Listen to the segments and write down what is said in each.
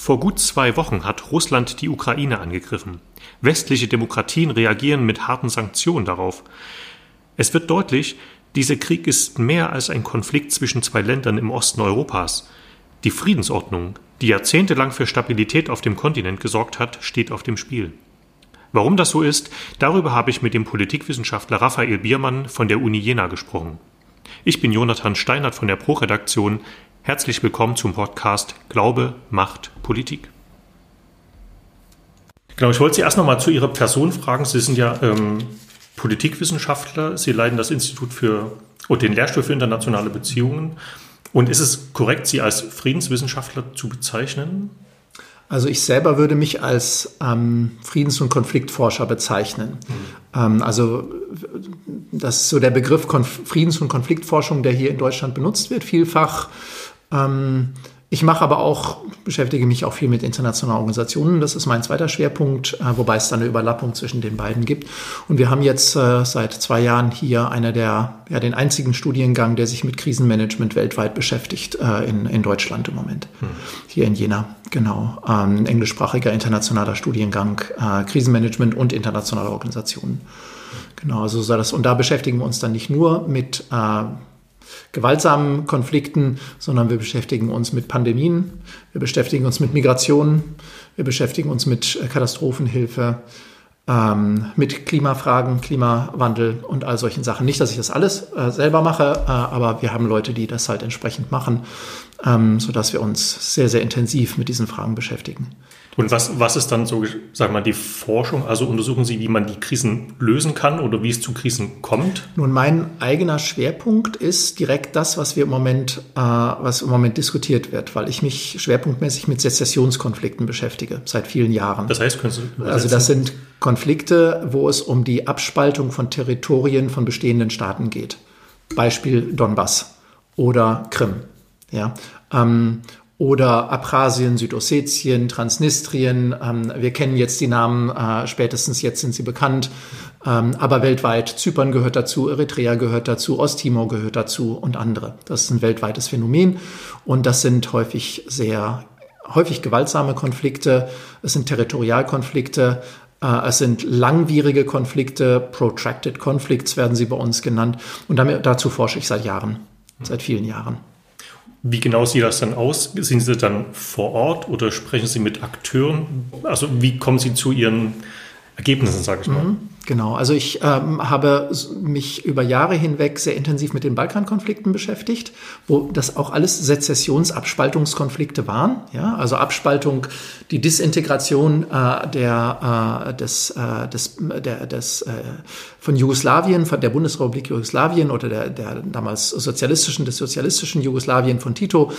Vor gut zwei Wochen hat Russland die Ukraine angegriffen. Westliche Demokratien reagieren mit harten Sanktionen darauf. Es wird deutlich, dieser Krieg ist mehr als ein Konflikt zwischen zwei Ländern im Osten Europas. Die Friedensordnung, die jahrzehntelang für Stabilität auf dem Kontinent gesorgt hat, steht auf dem Spiel. Warum das so ist, darüber habe ich mit dem Politikwissenschaftler Raphael Biermann von der Uni Jena gesprochen. Ich bin Jonathan Steinert von der Pro-Redaktion. Herzlich willkommen zum Podcast Glaube, Macht, Politik. Genau, ich wollte Sie erst noch mal zu Ihrer Person fragen. Sie sind ja ähm, Politikwissenschaftler. Sie leiten das Institut für und den Lehrstuhl für internationale Beziehungen. Und ist es korrekt, Sie als Friedenswissenschaftler zu bezeichnen? Also ich selber würde mich als ähm, Friedens- und Konfliktforscher bezeichnen. Mhm. Ähm, also das ist so der Begriff Konf Friedens- und Konfliktforschung, der hier in Deutschland benutzt wird, vielfach. Ähm, ich mache aber auch, beschäftige mich auch viel mit internationalen Organisationen. Das ist mein zweiter Schwerpunkt, äh, wobei es da eine Überlappung zwischen den beiden gibt. Und wir haben jetzt äh, seit zwei Jahren hier einer der, ja, den einzigen Studiengang, der sich mit Krisenmanagement weltweit beschäftigt, äh, in, in Deutschland im Moment. Hm. Hier in Jena, genau. Ähm, englischsprachiger internationaler Studiengang, Krisenmanagement und internationale Organisationen. Genau, also so das, und da beschäftigen wir uns dann nicht nur mit gewaltsamen Konflikten, sondern wir beschäftigen uns mit Pandemien, wir beschäftigen uns mit Migration, wir beschäftigen uns mit Katastrophenhilfe, ähm, mit Klimafragen, Klimawandel und all solchen Sachen. Nicht, dass ich das alles äh, selber mache, äh, aber wir haben Leute, die das halt entsprechend machen, ähm, sodass wir uns sehr, sehr intensiv mit diesen Fragen beschäftigen. Und was, was ist dann so, sag mal, die Forschung? Also untersuchen Sie, wie man die Krisen lösen kann oder wie es zu Krisen kommt? Nun, mein eigener Schwerpunkt ist direkt das, was wir im Moment, äh, was im Moment diskutiert wird, weil ich mich schwerpunktmäßig mit Sezessionskonflikten beschäftige, seit vielen Jahren. Das heißt, können Sie übersetzen? Also das sind Konflikte, wo es um die Abspaltung von Territorien von bestehenden Staaten geht. Beispiel Donbass oder Krim. Ja, ähm, oder Abchasien, Südossetien, Transnistrien. Ähm, wir kennen jetzt die Namen, äh, spätestens jetzt sind sie bekannt. Ähm, aber weltweit, Zypern gehört dazu, Eritrea gehört dazu, Osttimor gehört dazu und andere. Das ist ein weltweites Phänomen und das sind häufig sehr, häufig gewaltsame Konflikte. Es sind Territorialkonflikte. Äh, es sind langwierige Konflikte, protracted conflicts werden sie bei uns genannt. Und damit, dazu forsche ich seit Jahren, seit vielen Jahren. Wie genau sieht das dann aus? Sind Sie dann vor Ort oder sprechen Sie mit Akteuren? Also wie kommen Sie zu Ihren Ergebnissen, sage ich mal? Mhm. Genau, also ich ähm, habe mich über Jahre hinweg sehr intensiv mit den Balkankonflikten beschäftigt, wo das auch alles Sezessionsabspaltungskonflikte waren. Ja, also Abspaltung, die Disintegration äh, der, äh, des, äh, des, der, des äh, von Jugoslawien, von der Bundesrepublik Jugoslawien oder der, der damals sozialistischen, des sozialistischen Jugoslawien von Tito.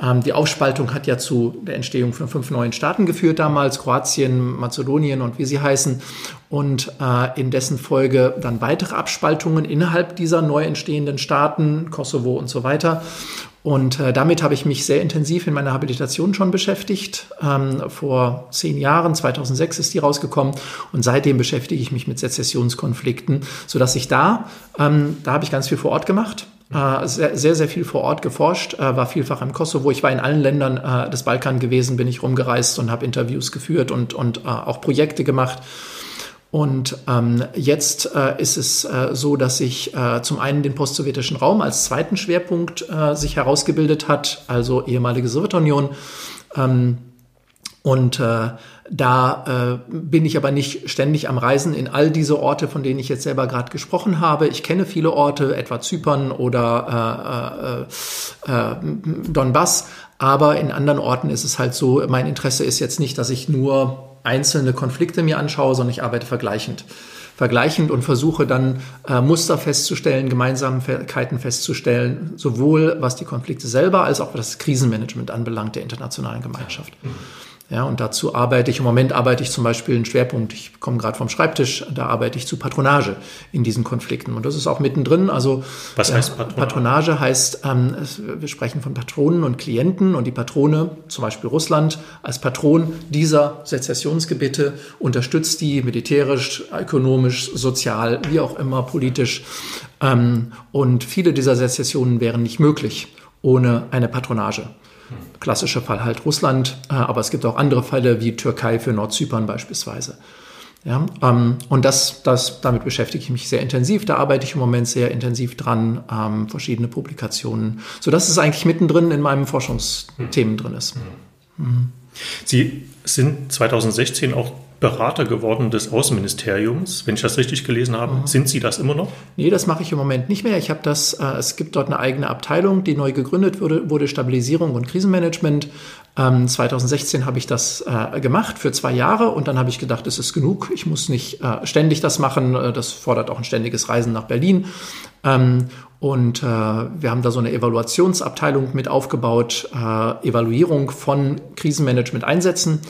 Ähm, die Aufspaltung hat ja zu der Entstehung von fünf neuen Staaten geführt damals, Kroatien, Mazedonien und wie sie heißen und äh, in dessen Folge dann weitere Abspaltungen innerhalb dieser neu entstehenden Staaten, Kosovo und so weiter. Und äh, damit habe ich mich sehr intensiv in meiner Habilitation schon beschäftigt. Ähm, vor zehn Jahren, 2006 ist die rausgekommen. Und seitdem beschäftige ich mich mit Sezessionskonflikten, sodass ich da, ähm, da habe ich ganz viel vor Ort gemacht. Äh, sehr, sehr, sehr viel vor Ort geforscht, äh, war vielfach im Kosovo. Ich war in allen Ländern äh, des Balkan gewesen, bin ich rumgereist und habe Interviews geführt und, und auch Projekte gemacht. Und ähm, jetzt äh, ist es äh, so, dass sich äh, zum einen den postsowjetischen Raum als zweiten Schwerpunkt äh, sich herausgebildet hat, also ehemalige Sowjetunion. Ähm, und äh, da äh, bin ich aber nicht ständig am Reisen in all diese Orte, von denen ich jetzt selber gerade gesprochen habe. Ich kenne viele Orte, etwa Zypern oder Donbass, aber in anderen Orten ist es halt so, mein Interesse ist jetzt nicht, dass ich nur einzelne Konflikte mir anschaue, sondern ich arbeite vergleichend. Vergleichend und versuche dann äh, Muster festzustellen, Gemeinsamkeiten festzustellen, sowohl was die Konflikte selber als auch was das Krisenmanagement anbelangt der internationalen Gemeinschaft. Mhm. Ja, und dazu arbeite ich, im Moment arbeite ich zum Beispiel einen Schwerpunkt, ich komme gerade vom Schreibtisch, da arbeite ich zu Patronage in diesen Konflikten. Und das ist auch mittendrin. Also Was heißt Patronage? Patronage heißt, ähm, wir sprechen von Patronen und Klienten und die Patrone, zum Beispiel Russland, als Patron dieser Sezessionsgebiete unterstützt die militärisch, ökonomisch, sozial, wie auch immer, politisch. Ähm, und viele dieser Sezessionen wären nicht möglich ohne eine Patronage. Klassischer Fall halt Russland, äh, aber es gibt auch andere Fälle wie Türkei für Nordzypern beispielsweise. Ja, ähm, und das, das, damit beschäftige ich mich sehr intensiv. Da arbeite ich im Moment sehr intensiv dran, ähm, verschiedene Publikationen, so dass es eigentlich mittendrin in meinem Forschungsthemen drin ist. Mhm. Sie sind 2016 auch Berater geworden des Außenministeriums. Wenn ich das richtig gelesen habe, mhm. sind Sie das immer noch? Nee, das mache ich im Moment nicht mehr. Ich habe das, äh, es gibt dort eine eigene Abteilung, die neu gegründet wurde, wurde Stabilisierung und Krisenmanagement. Ähm, 2016 habe ich das äh, gemacht für zwei Jahre und dann habe ich gedacht, es ist genug. Ich muss nicht äh, ständig das machen. Äh, das fordert auch ein ständiges Reisen nach Berlin. Ähm, und äh, wir haben da so eine Evaluationsabteilung mit aufgebaut, äh, Evaluierung von Krisenmanagement-Einsätzen.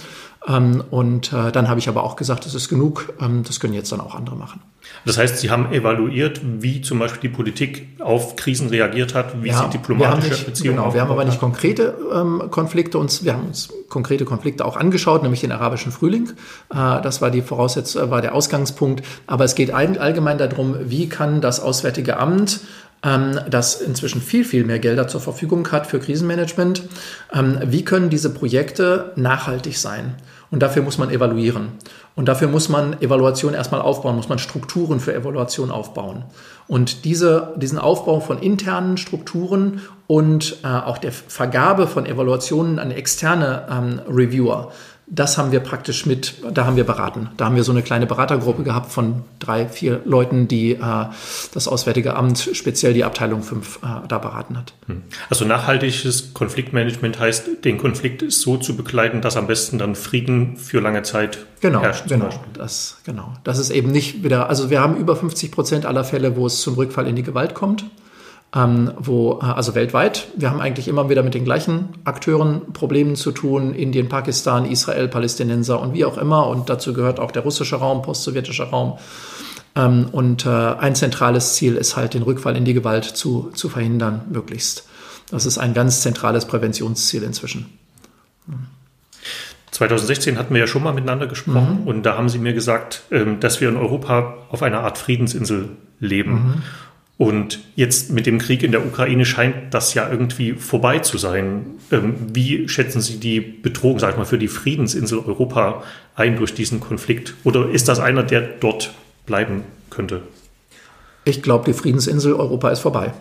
Ähm, und äh, dann habe ich aber auch gesagt, das ist genug, ähm, das können jetzt dann auch andere machen. Das heißt, Sie haben evaluiert, wie zum Beispiel die Politik auf Krisen reagiert hat, wie ja, sie diplomatische nicht, Beziehungen Genau, wir haben aber nicht konkrete ähm, Konflikte uns, wir haben uns konkrete Konflikte auch angeschaut, nämlich den arabischen Frühling. Äh, das war die Voraussetzung, äh, war der Ausgangspunkt. Aber es geht allgemein darum, wie kann das Auswärtige Amt ähm, das inzwischen viel, viel mehr Gelder zur Verfügung hat für Krisenmanagement. Ähm, wie können diese Projekte nachhaltig sein? Und dafür muss man evaluieren. Und dafür muss man Evaluation erstmal aufbauen, muss man Strukturen für Evaluation aufbauen. Und diese, diesen Aufbau von internen Strukturen und äh, auch der Vergabe von Evaluationen an externe ähm, Reviewer, das haben wir praktisch mit, da haben wir beraten. Da haben wir so eine kleine Beratergruppe gehabt von drei, vier Leuten, die äh, das Auswärtige Amt, speziell die Abteilung 5, äh, da beraten hat. Hm. Also nachhaltiges Konfliktmanagement heißt, den Konflikt so zu begleiten, dass am besten dann Frieden für lange Zeit genau, herrscht. Genau, das, genau. Das ist eben nicht wieder, also wir haben über 50 Prozent aller Fälle, wo es zum Rückfall in die Gewalt kommt ähm, wo, also weltweit, wir haben eigentlich immer wieder mit den gleichen Akteuren Problemen zu tun, Indien, Pakistan, Israel, Palästinenser und wie auch immer. Und dazu gehört auch der russische Raum, postsowjetischer Raum. Ähm, und äh, ein zentrales Ziel ist halt, den Rückfall in die Gewalt zu, zu verhindern, möglichst. Das ist ein ganz zentrales Präventionsziel inzwischen. 2016 hatten wir ja schon mal miteinander gesprochen mhm. und da haben Sie mir gesagt, ähm, dass wir in Europa auf einer Art Friedensinsel leben. Mhm. Und jetzt mit dem Krieg in der Ukraine scheint das ja irgendwie vorbei zu sein. Ähm, wie schätzen Sie die Bedrohung, sag ich mal, für die Friedensinsel Europa ein durch diesen Konflikt? Oder ist das einer, der dort bleiben könnte? Ich glaube, die Friedensinsel Europa ist vorbei.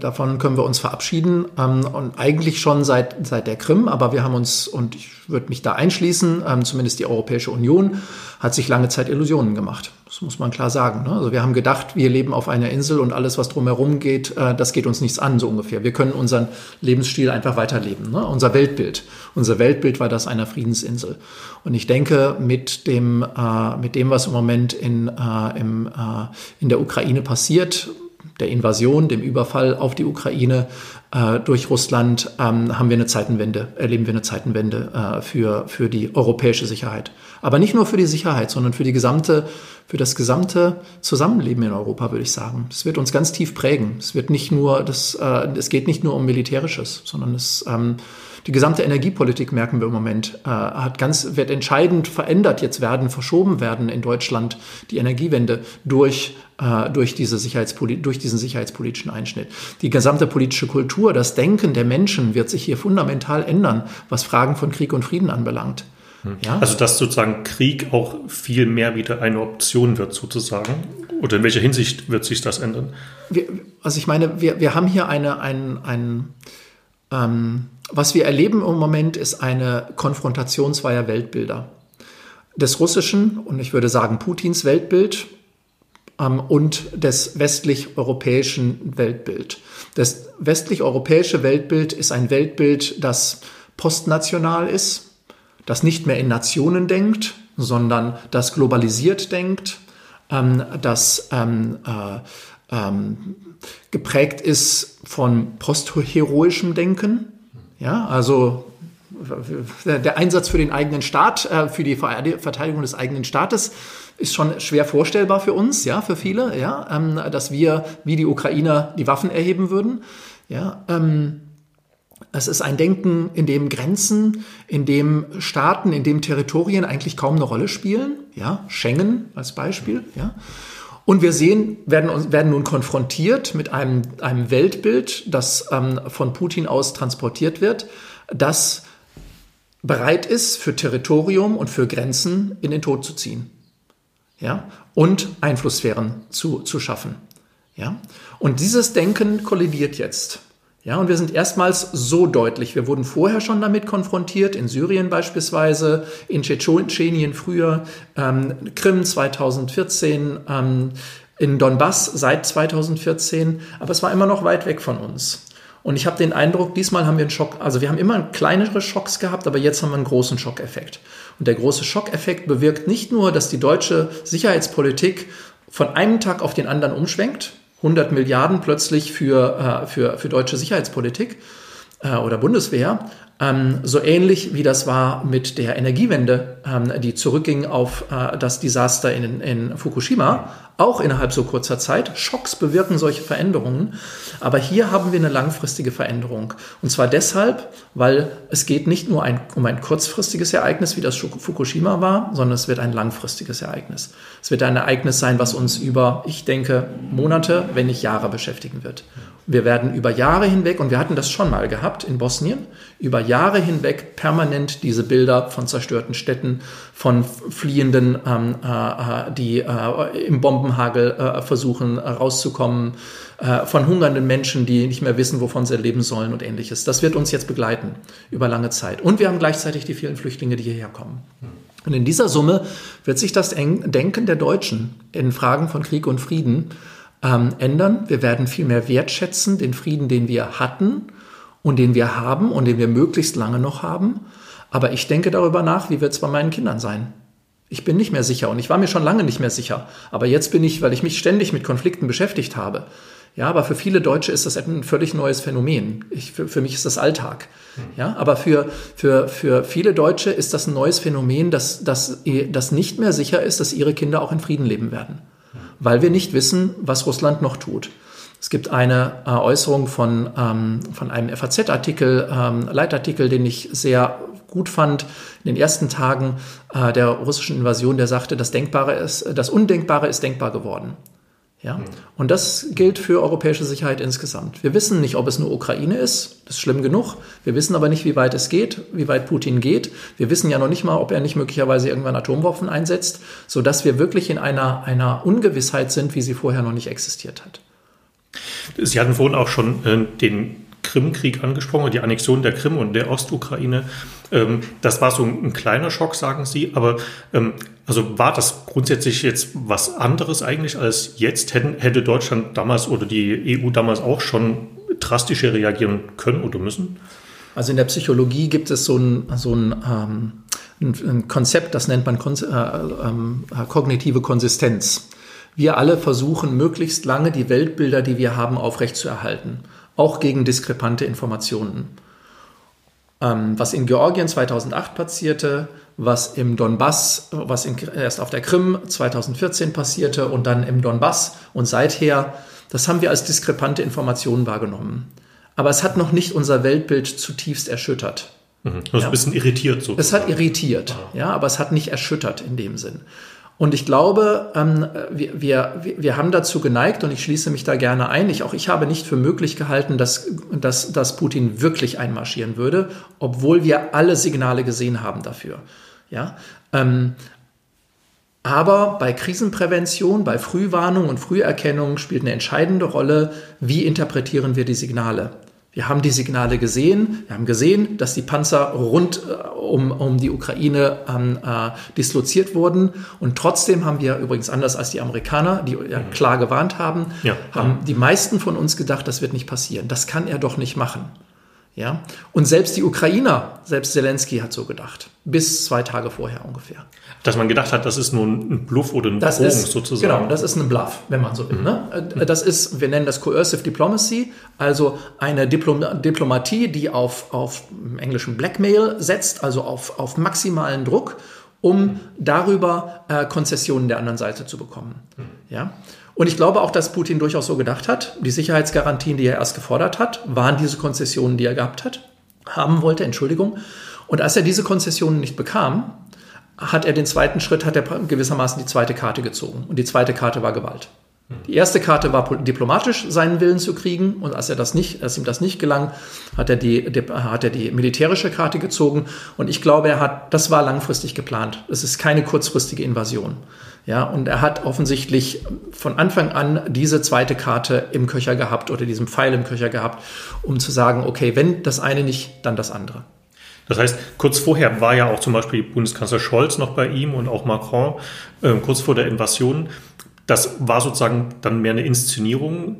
Davon können wir uns verabschieden ähm, und eigentlich schon seit, seit der Krim, aber wir haben uns, und ich würde mich da einschließen, ähm, zumindest die Europäische Union, hat sich lange Zeit Illusionen gemacht. Das muss man klar sagen. Ne? Also wir haben gedacht, wir leben auf einer Insel und alles, was drumherum geht, äh, das geht uns nichts an, so ungefähr. Wir können unseren Lebensstil einfach weiterleben. Ne? Unser Weltbild. Unser Weltbild war das einer Friedensinsel. Und ich denke, mit dem, äh, mit dem was im Moment in, äh, in der Ukraine passiert, der Invasion, dem Überfall auf die Ukraine äh, durch Russland, ähm, haben wir eine Zeitenwende, erleben wir eine Zeitenwende äh, für, für die europäische Sicherheit. Aber nicht nur für die Sicherheit, sondern für die gesamte, für das gesamte Zusammenleben in Europa, würde ich sagen. Es wird uns ganz tief prägen. Es wird nicht nur, das, äh, es geht nicht nur um Militärisches, sondern es, ähm, die gesamte Energiepolitik merken wir im Moment, äh, hat ganz, wird entscheidend verändert jetzt werden, verschoben werden in Deutschland, die Energiewende durch, äh, durch, diese Sicherheitspoli durch diesen sicherheitspolitischen Einschnitt. Die gesamte politische Kultur, das Denken der Menschen wird sich hier fundamental ändern, was Fragen von Krieg und Frieden anbelangt. Hm. Ja? Also dass sozusagen Krieg auch viel mehr wieder eine Option wird sozusagen. Oder in welcher Hinsicht wird sich das ändern? Wir, also ich meine, wir, wir haben hier eine, ein, ein ähm, was wir erleben im Moment ist eine Konfrontation zweier Weltbilder. Des russischen und ich würde sagen Putins Weltbild ähm, und des westlich-europäischen Weltbild. Das westlich-europäische Weltbild ist ein Weltbild, das postnational ist, das nicht mehr in Nationen denkt, sondern das globalisiert denkt, ähm, das ähm, äh, ähm, geprägt ist von postheroischem Denken, ja, also der Einsatz für den eigenen Staat, äh, für die Verteidigung des eigenen Staates ist schon schwer vorstellbar für uns, ja, für viele, ja, ähm, dass wir wie die Ukrainer die Waffen erheben würden. Ja, ähm, es ist ein Denken, in dem Grenzen, in dem Staaten, in dem Territorien eigentlich kaum eine Rolle spielen. Ja, Schengen als Beispiel. Ja. Und wir sehen, werden, werden nun konfrontiert mit einem, einem Weltbild, das ähm, von Putin aus transportiert wird, das bereit ist, für Territorium und für Grenzen in den Tod zu ziehen. Ja? Und Einflusssphären zu, zu schaffen. Ja? Und dieses Denken kollidiert jetzt. Ja, und wir sind erstmals so deutlich. Wir wurden vorher schon damit konfrontiert, in Syrien beispielsweise, in Tschetschenien früher, ähm, Krim 2014, ähm, in Donbass seit 2014, aber es war immer noch weit weg von uns. Und ich habe den Eindruck, diesmal haben wir einen Schock, also wir haben immer kleinere Schocks gehabt, aber jetzt haben wir einen großen Schockeffekt. Und der große Schockeffekt bewirkt nicht nur, dass die deutsche Sicherheitspolitik von einem Tag auf den anderen umschwenkt, 100 Milliarden plötzlich für, äh, für, für deutsche Sicherheitspolitik äh, oder Bundeswehr, ähm, so ähnlich wie das war mit der Energiewende, ähm, die zurückging auf äh, das Desaster in, in Fukushima, auch innerhalb so kurzer Zeit. Schocks bewirken solche Veränderungen. Aber hier haben wir eine langfristige Veränderung. Und zwar deshalb, weil es geht nicht nur ein, um ein kurzfristiges Ereignis, wie das Fukushima war, sondern es wird ein langfristiges Ereignis. Es wird ein Ereignis sein, was uns über, ich denke, Monate, wenn nicht Jahre beschäftigen wird. Wir werden über Jahre hinweg, und wir hatten das schon mal gehabt in Bosnien, über Jahre hinweg permanent diese Bilder von zerstörten Städten, von Fliehenden, ähm, äh, die äh, im Bombenhagel äh, versuchen äh, rauszukommen, äh, von hungernden Menschen, die nicht mehr wissen, wovon sie leben sollen und ähnliches. Das wird uns jetzt begleiten über lange Zeit. Und wir haben gleichzeitig die vielen Flüchtlinge, die hierher kommen. Und in dieser Summe wird sich das Denken der Deutschen in Fragen von Krieg und Frieden ähm, ändern. Wir werden viel mehr wertschätzen, den Frieden, den wir hatten und den wir haben und den wir möglichst lange noch haben. Aber ich denke darüber nach, wie wird es bei meinen Kindern sein. Ich bin nicht mehr sicher und ich war mir schon lange nicht mehr sicher. Aber jetzt bin ich, weil ich mich ständig mit Konflikten beschäftigt habe. Ja, aber für viele Deutsche ist das ein völlig neues Phänomen. Ich, für, für mich ist das Alltag. Ja, aber für, für, für viele Deutsche ist das ein neues Phänomen, dass, dass, dass nicht mehr sicher ist, dass ihre Kinder auch in Frieden leben werden weil wir nicht wissen, was Russland noch tut. Es gibt eine äh, Äußerung von, ähm, von einem FAZ-Artikel, ähm, Leitartikel, den ich sehr gut fand in den ersten Tagen äh, der russischen Invasion, der sagte, das Denkbare ist, das Undenkbare ist denkbar geworden. Ja? Mhm. Und das gilt für europäische Sicherheit insgesamt. Wir wissen nicht, ob es nur Ukraine ist, das ist schlimm genug. Wir wissen aber nicht, wie weit es geht, wie weit Putin geht. Wir wissen ja noch nicht mal, ob er nicht möglicherweise irgendwann Atomwaffen einsetzt, sodass wir wirklich in einer, einer Ungewissheit sind, wie sie vorher noch nicht existiert hat. Sie hatten vorhin auch schon äh, den Krimkrieg angesprochen, die Annexion der Krim und der Ostukraine. Ähm, das war so ein, kleiner Schock, sagen Sie. Aber ähm, also war das grundsätzlich jetzt was anderes eigentlich als jetzt? Hätten, hätte Deutschland damals oder die EU damals auch schon drastischer reagieren können oder müssen? Also in der Psychologie gibt es so ein, so ein, ähm, ein Konzept, das nennt man kon äh, äh, kognitive Konsistenz. Wir alle versuchen möglichst lange die Weltbilder, die wir haben, aufrechtzuerhalten auch gegen diskrepante Informationen. Ähm, was in Georgien 2008 passierte, was im Donbass, was in, erst auf der Krim 2014 passierte und dann im Donbass und seither, das haben wir als diskrepante Informationen wahrgenommen. Aber es hat noch nicht unser Weltbild zutiefst erschüttert. Mhm. Das ist ja. ein bisschen irritiert sozusagen. Es hat irritiert, ja, aber es hat nicht erschüttert in dem Sinn. Und ich glaube, ähm, wir, wir, wir haben dazu geneigt, und ich schließe mich da gerne ein, ich, auch ich habe nicht für möglich gehalten, dass, dass, dass Putin wirklich einmarschieren würde, obwohl wir alle Signale gesehen haben dafür. Ja? Ähm, aber bei Krisenprävention, bei Frühwarnung und Früherkennung spielt eine entscheidende Rolle, wie interpretieren wir die Signale. Wir haben die Signale gesehen. Wir haben gesehen, dass die Panzer rund äh, um, um die Ukraine ähm, äh, disloziert wurden. Und trotzdem haben wir übrigens anders als die Amerikaner, die ja mhm. klar gewarnt haben, ja. haben die meisten von uns gedacht, das wird nicht passieren. Das kann er doch nicht machen. Ja? Und selbst die Ukrainer, selbst Zelensky hat so gedacht. Bis zwei Tage vorher ungefähr. Dass man gedacht hat, das ist nur ein Bluff oder ein das Drohung ist, sozusagen. Genau, das ist ein Bluff, wenn man so will. Mhm. Ne? Das ist, wir nennen das Coercive Diplomacy, also eine Diplom Diplomatie, die auf, auf englischen Blackmail setzt, also auf, auf maximalen Druck, um darüber äh, Konzessionen der anderen Seite zu bekommen. Mhm. Ja? Und ich glaube auch, dass Putin durchaus so gedacht hat. Die Sicherheitsgarantien, die er erst gefordert hat, waren diese Konzessionen, die er gehabt hat, haben wollte, Entschuldigung. Und als er diese Konzessionen nicht bekam, hat er den zweiten Schritt, hat er gewissermaßen die zweite Karte gezogen. Und die zweite Karte war Gewalt. Die erste Karte war diplomatisch, seinen Willen zu kriegen. Und als er das nicht, als ihm das nicht gelang, hat er die, hat er die militärische Karte gezogen. Und ich glaube, er hat, das war langfristig geplant. Es ist keine kurzfristige Invasion. Ja, und er hat offensichtlich von Anfang an diese zweite Karte im Köcher gehabt oder diesen Pfeil im Köcher gehabt, um zu sagen, okay, wenn das eine nicht, dann das andere. Das heißt, kurz vorher war ja auch zum Beispiel Bundeskanzler Scholz noch bei ihm und auch Macron, äh, kurz vor der Invasion. Das war sozusagen dann mehr eine Inszenierung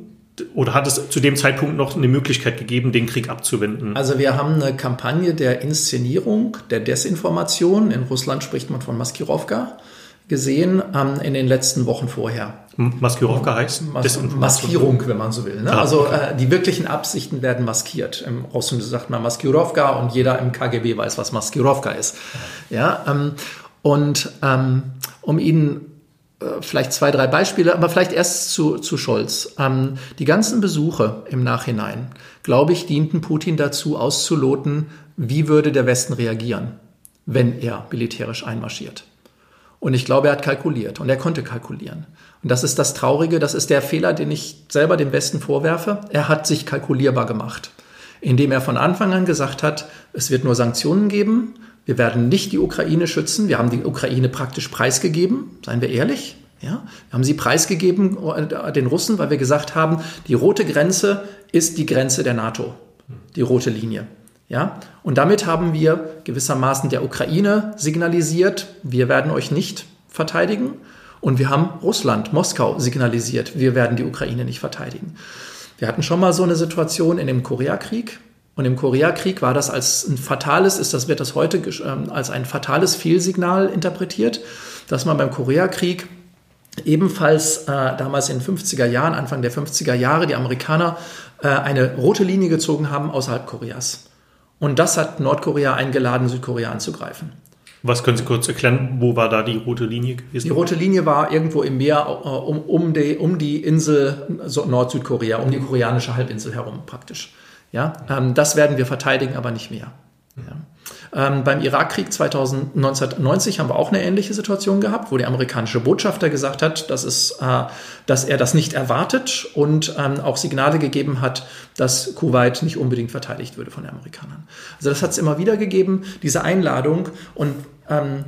oder hat es zu dem Zeitpunkt noch eine Möglichkeit gegeben, den Krieg abzuwenden? Also wir haben eine Kampagne der Inszenierung, der Desinformation. In Russland spricht man von Maskirovka gesehen ähm, in den letzten Wochen vorher. Maskirovka heißt? Mas Maskierung, wenn man so will. Ne? Ah, also äh, die wirklichen Absichten werden maskiert. Im Russischen sagt man Maskirovka und jeder im KGB weiß, was Maskirovka ist. Ja, ähm, und ähm, um Ihnen äh, vielleicht zwei, drei Beispiele, aber vielleicht erst zu, zu Scholz. Ähm, die ganzen Besuche im Nachhinein, glaube ich, dienten Putin dazu auszuloten, wie würde der Westen reagieren, wenn er militärisch einmarschiert. Und ich glaube, er hat kalkuliert und er konnte kalkulieren. Und das ist das Traurige, das ist der Fehler, den ich selber dem Westen vorwerfe. Er hat sich kalkulierbar gemacht, indem er von Anfang an gesagt hat, es wird nur Sanktionen geben wir werden nicht die Ukraine schützen. Wir haben die Ukraine praktisch preisgegeben, seien wir ehrlich. Ja, wir haben sie preisgegeben äh, den Russen, weil wir gesagt haben, die rote Grenze ist die Grenze der NATO, die rote Linie. Ja, und damit haben wir gewissermaßen der Ukraine signalisiert, wir werden euch nicht verteidigen. Und wir haben Russland, Moskau signalisiert, wir werden die Ukraine nicht verteidigen. Wir hatten schon mal so eine Situation in dem Koreakrieg. Und im Koreakrieg war das als ein fatales, ist das, wird das heute ähm, als ein fatales Fehlsignal interpretiert, dass man beim Koreakrieg ebenfalls äh, damals in den 50er Jahren, Anfang der 50er Jahre, die Amerikaner äh, eine rote Linie gezogen haben außerhalb Koreas. Und das hat Nordkorea eingeladen, Südkorea anzugreifen. Was können Sie kurz erklären? Wo war da die rote Linie gewesen? Die rote Linie war irgendwo im Meer äh, um, um, die, um die Insel Nord-Südkorea, um die koreanische Halbinsel herum praktisch. Ja, ähm, das werden wir verteidigen, aber nicht mehr. Ja. Ähm, beim Irakkrieg 1990 haben wir auch eine ähnliche Situation gehabt, wo der amerikanische Botschafter gesagt hat, dass, es, äh, dass er das nicht erwartet und ähm, auch Signale gegeben hat, dass Kuwait nicht unbedingt verteidigt würde von den Amerikanern. Also das hat es immer wieder gegeben, diese Einladung und ähm,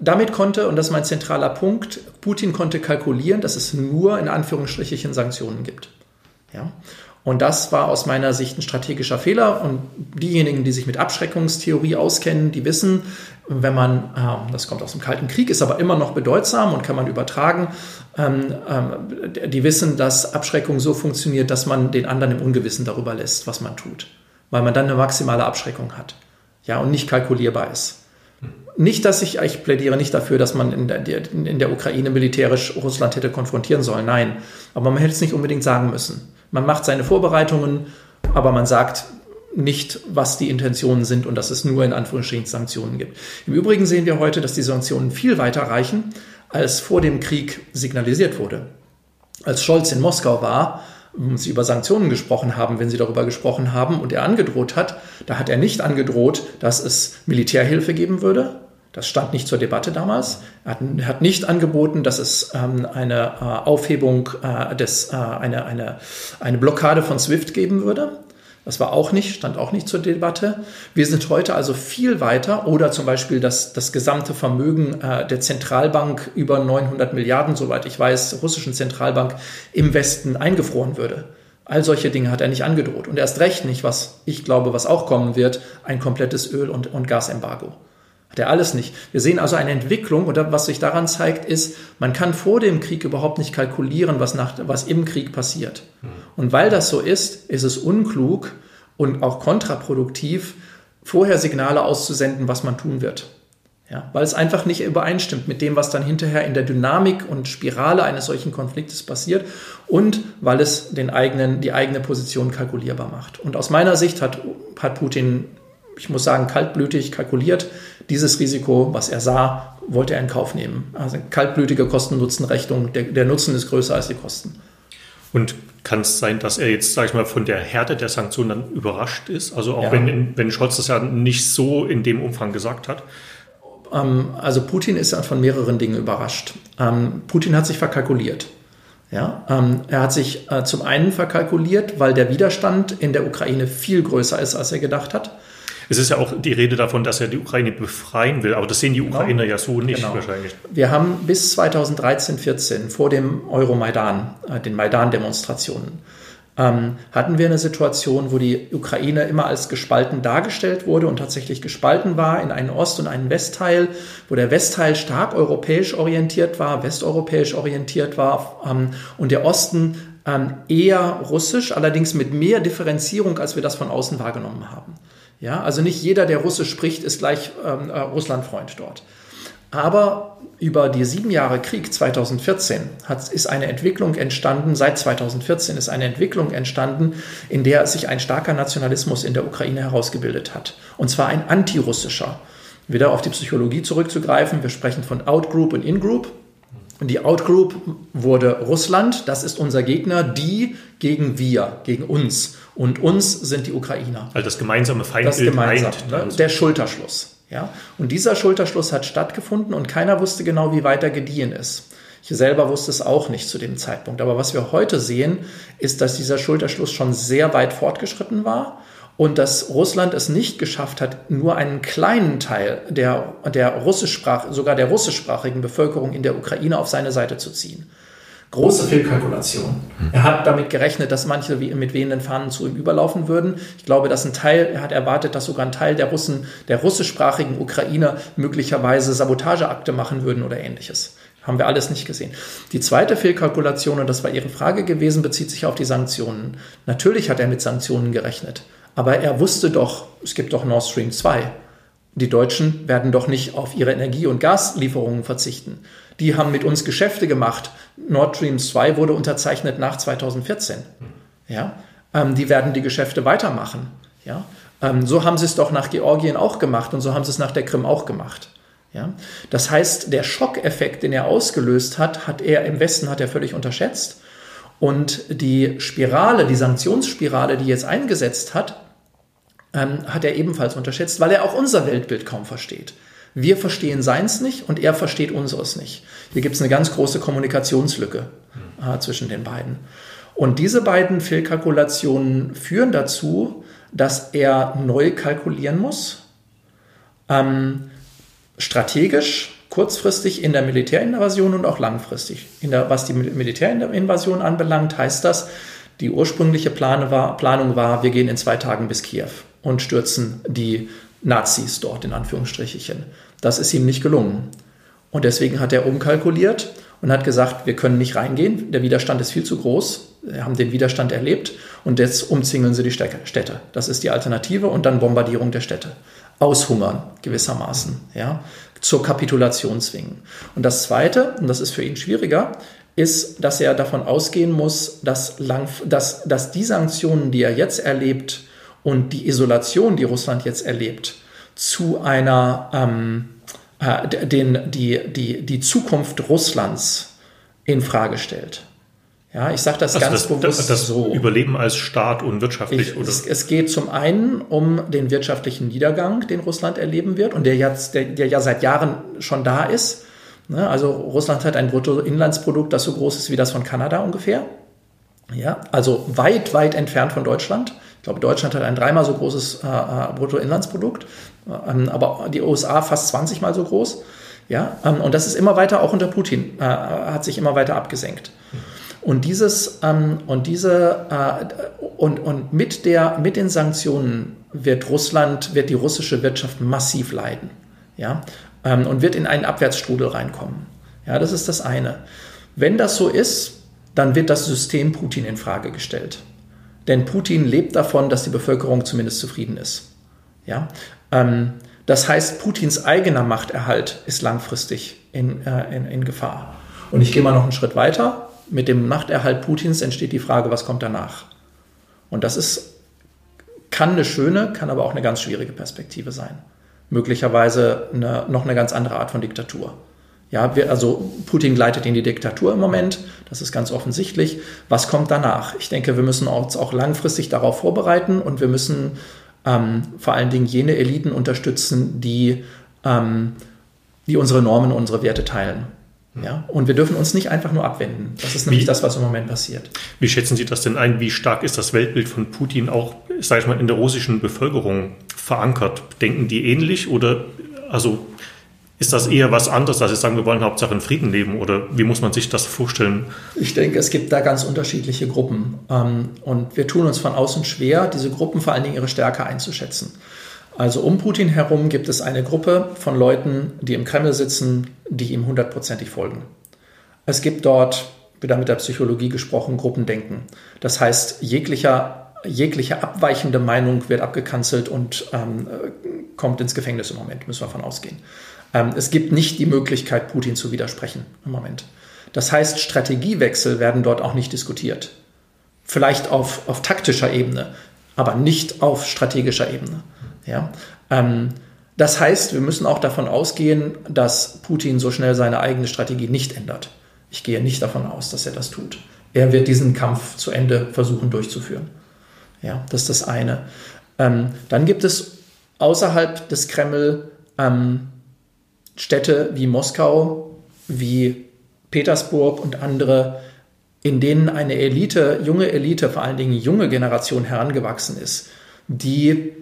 damit konnte, und das ist mein zentraler Punkt, Putin konnte kalkulieren, dass es nur in Anführungsstrichen Sanktionen gibt. Ja? Und das war aus meiner Sicht ein strategischer Fehler. Und diejenigen, die sich mit Abschreckungstheorie auskennen, die wissen, wenn man, äh, das kommt aus dem Kalten Krieg, ist aber immer noch bedeutsam und kann man übertragen, ähm, ähm, die wissen, dass Abschreckung so funktioniert, dass man den anderen im Ungewissen darüber lässt, was man tut. Weil man dann eine maximale Abschreckung hat. Ja, und nicht kalkulierbar ist. Nicht, dass ich, ich plädiere nicht dafür, dass man in der, in der Ukraine militärisch Russland hätte konfrontieren sollen. Nein. Aber man hätte es nicht unbedingt sagen müssen. Man macht seine Vorbereitungen, aber man sagt nicht, was die Intentionen sind und dass es nur in Anführungsstrichen Sanktionen gibt. Im Übrigen sehen wir heute, dass die Sanktionen viel weiter reichen, als vor dem Krieg signalisiert wurde. Als Scholz in Moskau war, sie über Sanktionen gesprochen haben, wenn sie darüber gesprochen haben und er angedroht hat, da hat er nicht angedroht, dass es Militärhilfe geben würde, das stand nicht zur Debatte damals. Er hat, hat nicht angeboten, dass es ähm, eine äh, Aufhebung äh, des, äh, eine, eine, eine Blockade von SWIFT geben würde. Das war auch nicht, stand auch nicht zur Debatte. Wir sind heute also viel weiter oder zum Beispiel, dass das gesamte Vermögen äh, der Zentralbank über 900 Milliarden, soweit ich weiß, russischen Zentralbank im Westen eingefroren würde. All solche Dinge hat er nicht angedroht. Und erst recht nicht, was ich glaube, was auch kommen wird, ein komplettes Öl- und, und Gasembargo. Hat er alles nicht. Wir sehen also eine Entwicklung oder was sich daran zeigt, ist, man kann vor dem Krieg überhaupt nicht kalkulieren, was, nach, was im Krieg passiert. Mhm. Und weil das so ist, ist es unklug und auch kontraproduktiv, vorher Signale auszusenden, was man tun wird. Ja, weil es einfach nicht übereinstimmt mit dem, was dann hinterher in der Dynamik und Spirale eines solchen Konfliktes passiert und weil es den eigenen, die eigene Position kalkulierbar macht. Und aus meiner Sicht hat, hat Putin ich muss sagen, kaltblütig kalkuliert. Dieses Risiko, was er sah, wollte er in Kauf nehmen. Also kaltblütige Kosten-Nutzen-Rechnung, der, der Nutzen ist größer als die Kosten. Und kann es sein, dass er jetzt, sage ich mal, von der Härte der Sanktionen dann überrascht ist? Also auch ja. wenn, wenn Scholz das ja nicht so in dem Umfang gesagt hat? ähm, also Putin ist von mehreren Dingen überrascht. Ähm, Putin hat sich verkalkuliert. Ja, ähm, er hat sich äh, zum einen verkalkuliert, weil der Widerstand in der Ukraine viel größer ist, als er gedacht hat. Es ist ja auch die Rede davon, dass er die Ukraine befreien will, aber das sehen die genau. Ukrainer ja so nicht genau. wahrscheinlich. Wir haben bis 2013, 14 vor dem Euromaidan, äh, den Maidan-Demonstrationen, ähm, hatten wir eine Situation, wo die Ukraine immer als gespalten dargestellt wurde und tatsächlich gespalten war in einen Ost- und einen Westteil, wo der Westteil stark europäisch orientiert war, westeuropäisch orientiert war ähm, und der Osten ähm, eher russisch, allerdings mit mehr Differenzierung, als wir das von außen wahrgenommen haben. Ja, also nicht jeder, der Russisch spricht, ist gleich ähm, äh, Russlandfreund dort. Aber über die sieben Jahre Krieg 2014 hat, ist eine Entwicklung entstanden, seit 2014 ist eine Entwicklung entstanden, in der sich ein starker Nationalismus in der Ukraine herausgebildet hat. Und zwar ein antirussischer. Wieder auf die Psychologie zurückzugreifen, wir sprechen von Outgroup und Ingroup. Die Outgroup wurde Russland, das ist unser Gegner, die gegen wir, gegen uns. Und uns sind die Ukrainer. Also das gemeinsame Feindbild das gemeinsam, ne? Der Schulterschluss. Ja? Und dieser Schulterschluss hat stattgefunden und keiner wusste genau, wie weit er gediehen ist. Ich selber wusste es auch nicht zu dem Zeitpunkt. Aber was wir heute sehen, ist, dass dieser Schulterschluss schon sehr weit fortgeschritten war und dass Russland es nicht geschafft hat, nur einen kleinen Teil der, der russischsprach, sogar der russischsprachigen Bevölkerung in der Ukraine auf seine Seite zu ziehen große Fehlkalkulation. Er hat damit gerechnet, dass manche mit wehenden Fahnen zu ihm überlaufen würden. Ich glaube, dass ein Teil, er hat erwartet, dass sogar ein Teil der Russen, der russischsprachigen Ukrainer möglicherweise Sabotageakte machen würden oder ähnliches. Haben wir alles nicht gesehen. Die zweite Fehlkalkulation, und das war Ihre Frage gewesen, bezieht sich auf die Sanktionen. Natürlich hat er mit Sanktionen gerechnet, aber er wusste doch, es gibt doch Nord Stream 2. Die Deutschen werden doch nicht auf ihre Energie- und Gaslieferungen verzichten. Die haben mit uns Geschäfte gemacht. Nord Stream 2 wurde unterzeichnet nach 2014. Ja? Ähm, die werden die Geschäfte weitermachen. Ja? Ähm, so haben sie es doch nach Georgien auch gemacht und so haben sie es nach der Krim auch gemacht. Ja? Das heißt, der Schockeffekt, den er ausgelöst hat, hat er im Westen hat er völlig unterschätzt. Und die Spirale, die Sanktionsspirale, die jetzt eingesetzt hat, ähm, hat er ebenfalls unterschätzt, weil er auch unser Weltbild kaum versteht. Wir verstehen seins nicht und er versteht unseres nicht. Hier gibt es eine ganz große Kommunikationslücke äh, zwischen den beiden. Und diese beiden Fehlkalkulationen führen dazu, dass er neu kalkulieren muss, ähm, strategisch, kurzfristig in der Militärinvasion und auch langfristig. Der, was die Militärinvasion anbelangt, heißt das, die ursprüngliche Plane war, Planung war, wir gehen in zwei Tagen bis Kiew und stürzen die Nazis dort in Anführungsstrichen. Das ist ihm nicht gelungen. Und deswegen hat er umkalkuliert und hat gesagt, wir können nicht reingehen, der Widerstand ist viel zu groß, wir haben den Widerstand erlebt und jetzt umzingeln sie die Städte. Das ist die Alternative und dann Bombardierung der Städte. Aushungern gewissermaßen, ja, zur Kapitulation zwingen. Und das Zweite, und das ist für ihn schwieriger, ist, dass er davon ausgehen muss, dass, lang, dass, dass die Sanktionen, die er jetzt erlebt und die Isolation, die Russland jetzt erlebt, zu einer ähm, äh, den, die, die, die Zukunft Russlands in Frage stellt. Ja, ich sage das also ganz das, bewusst das, das so. Überleben als Staat und wirtschaftlich. Ich, es, es, geht zum einen um den wirtschaftlichen Niedergang, den Russland erleben wird und der jetzt, der, der ja seit Jahren schon da ist. Ne, also Russland hat ein Bruttoinlandsprodukt, das so groß ist wie das von Kanada ungefähr. Ja, also weit, weit entfernt von Deutschland. Ich glaube, Deutschland hat ein dreimal so großes äh, äh Bruttoinlandsprodukt. Ähm, aber die USA fast 20 mal so groß. Ja, ähm, und das ist immer weiter, auch unter Putin, äh, hat sich immer weiter abgesenkt. Und dieses ähm, und diese äh, und, und mit der mit den Sanktionen wird Russland wird die russische Wirtschaft massiv leiden, ja, und wird in einen Abwärtsstrudel reinkommen. Ja, das ist das eine. Wenn das so ist, dann wird das System Putin in Frage gestellt, denn Putin lebt davon, dass die Bevölkerung zumindest zufrieden ist. Ja, ähm, das heißt, Putins eigener Machterhalt ist langfristig in, äh, in, in Gefahr. Und ich gehe mal noch einen Schritt weiter. Mit dem Machterhalt Putins entsteht die Frage, was kommt danach? Und das ist, kann eine schöne, kann aber auch eine ganz schwierige Perspektive sein. Möglicherweise eine, noch eine ganz andere Art von Diktatur. Ja, wir, also Putin gleitet in die Diktatur im Moment, das ist ganz offensichtlich. Was kommt danach? Ich denke, wir müssen uns auch langfristig darauf vorbereiten und wir müssen ähm, vor allen Dingen jene Eliten unterstützen, die ähm, die unsere Normen, unsere Werte teilen. Ja, und wir dürfen uns nicht einfach nur abwenden. Das ist nämlich wie, das, was im Moment passiert. Wie schätzen Sie das denn ein? Wie stark ist das Weltbild von Putin auch, sage ich mal, in der russischen Bevölkerung verankert? Denken die ähnlich oder also ist das eher was anderes, dass Sie sagen, wir wollen Hauptsache in Frieden leben oder wie muss man sich das vorstellen? Ich denke, es gibt da ganz unterschiedliche Gruppen ähm, und wir tun uns von außen schwer, diese Gruppen vor allen Dingen ihre Stärke einzuschätzen. Also um Putin herum gibt es eine Gruppe von Leuten, die im Kreml sitzen, die ihm hundertprozentig folgen. Es gibt dort, wieder mit der Psychologie gesprochen, Gruppendenken. Das heißt, jeglicher, jegliche abweichende Meinung wird abgekanzelt und ähm, kommt ins Gefängnis im Moment, müssen wir davon ausgehen. Ähm, es gibt nicht die Möglichkeit, Putin zu widersprechen im Moment. Das heißt, Strategiewechsel werden dort auch nicht diskutiert. Vielleicht auf, auf taktischer Ebene, aber nicht auf strategischer Ebene. Ja? Ähm, das heißt, wir müssen auch davon ausgehen, dass Putin so schnell seine eigene Strategie nicht ändert. Ich gehe nicht davon aus, dass er das tut. Er wird diesen Kampf zu Ende versuchen durchzuführen. Ja, das ist das eine. Ähm, dann gibt es außerhalb des Kreml ähm, Städte wie Moskau, wie Petersburg und andere, in denen eine Elite, junge Elite, vor allen Dingen junge Generation herangewachsen ist, die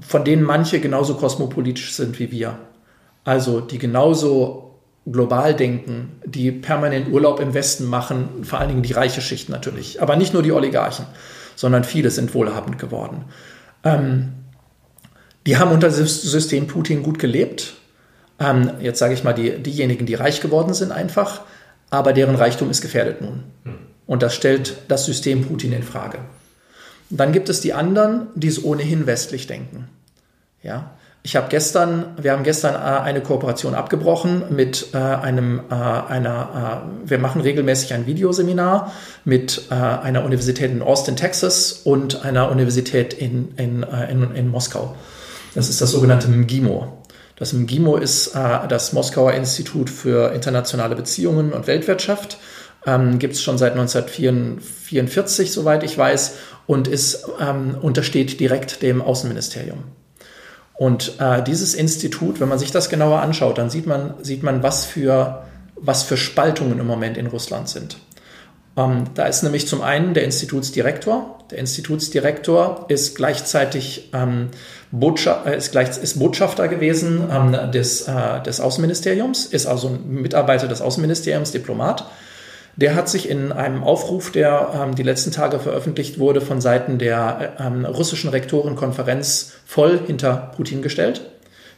von denen manche genauso kosmopolitisch sind wie wir. Also die genauso global denken, die permanent Urlaub im Westen machen, vor allen Dingen die reiche Schicht natürlich. Aber nicht nur die Oligarchen, sondern viele sind wohlhabend geworden. Ähm, die haben unter dem System Putin gut gelebt. Ähm, jetzt sage ich mal, die, diejenigen, die reich geworden sind einfach, aber deren Reichtum ist gefährdet nun. Hm. Und das stellt das System Putin in Frage. Dann gibt es die anderen, die es ohnehin westlich denken. Ja, ich habe gestern, wir haben gestern äh, eine Kooperation abgebrochen mit äh, einem, äh, einer, wir machen regelmäßig ein Videoseminar mit einer Universität in Austin, Texas und einer Universität in, in, in, in Moskau. Das ist das sogenannte MGIMO. Das MGIMO ist das Moskauer Institut für internationale Beziehungen und Weltwirtschaft. Ähm, Gibt es schon seit 1944, soweit ich weiß, und ist, ähm, untersteht direkt dem Außenministerium. Und äh, dieses Institut, wenn man sich das genauer anschaut, dann sieht man, sieht man was, für, was für Spaltungen im Moment in Russland sind. Ähm, da ist nämlich zum einen der Institutsdirektor. Der Institutsdirektor ist gleichzeitig ähm, Botscha äh, ist, gleich, ist Botschafter gewesen ähm, des, äh, des Außenministeriums, ist also ein Mitarbeiter des Außenministeriums, Diplomat der hat sich in einem Aufruf, der ähm, die letzten Tage veröffentlicht wurde, von Seiten der ähm, russischen Rektorenkonferenz voll hinter Putin gestellt,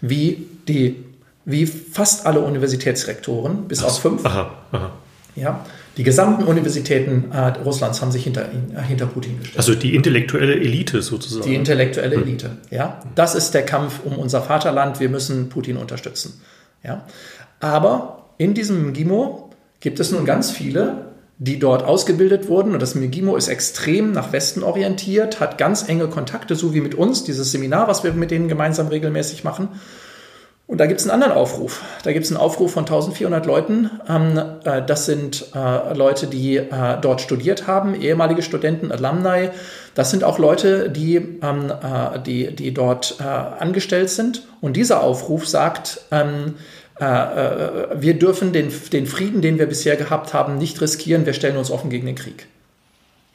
wie die, wie fast alle Universitätsrektoren, bis Ach, auf fünf. Aha, aha. Ja, die gesamten Universitäten äh, Russlands haben sich hinter, äh, hinter Putin gestellt. Also die intellektuelle Elite sozusagen. Die intellektuelle hm. Elite, ja. Das ist der Kampf um unser Vaterland. Wir müssen Putin unterstützen. Ja. Aber in diesem GIMO gibt es nun ganz viele, die dort ausgebildet wurden. Und das Megimo ist extrem nach Westen orientiert, hat ganz enge Kontakte, so wie mit uns, dieses Seminar, was wir mit denen gemeinsam regelmäßig machen. Und da gibt es einen anderen Aufruf. Da gibt es einen Aufruf von 1400 Leuten. Ähm, äh, das sind äh, Leute, die äh, dort studiert haben, ehemalige Studenten, Alumni. Das sind auch Leute, die, ähm, die, die dort angestellt sind. Und dieser Aufruf sagt, ähm, äh, äh, wir dürfen den, den Frieden, den wir bisher gehabt haben, nicht riskieren, wir stellen uns offen gegen den Krieg.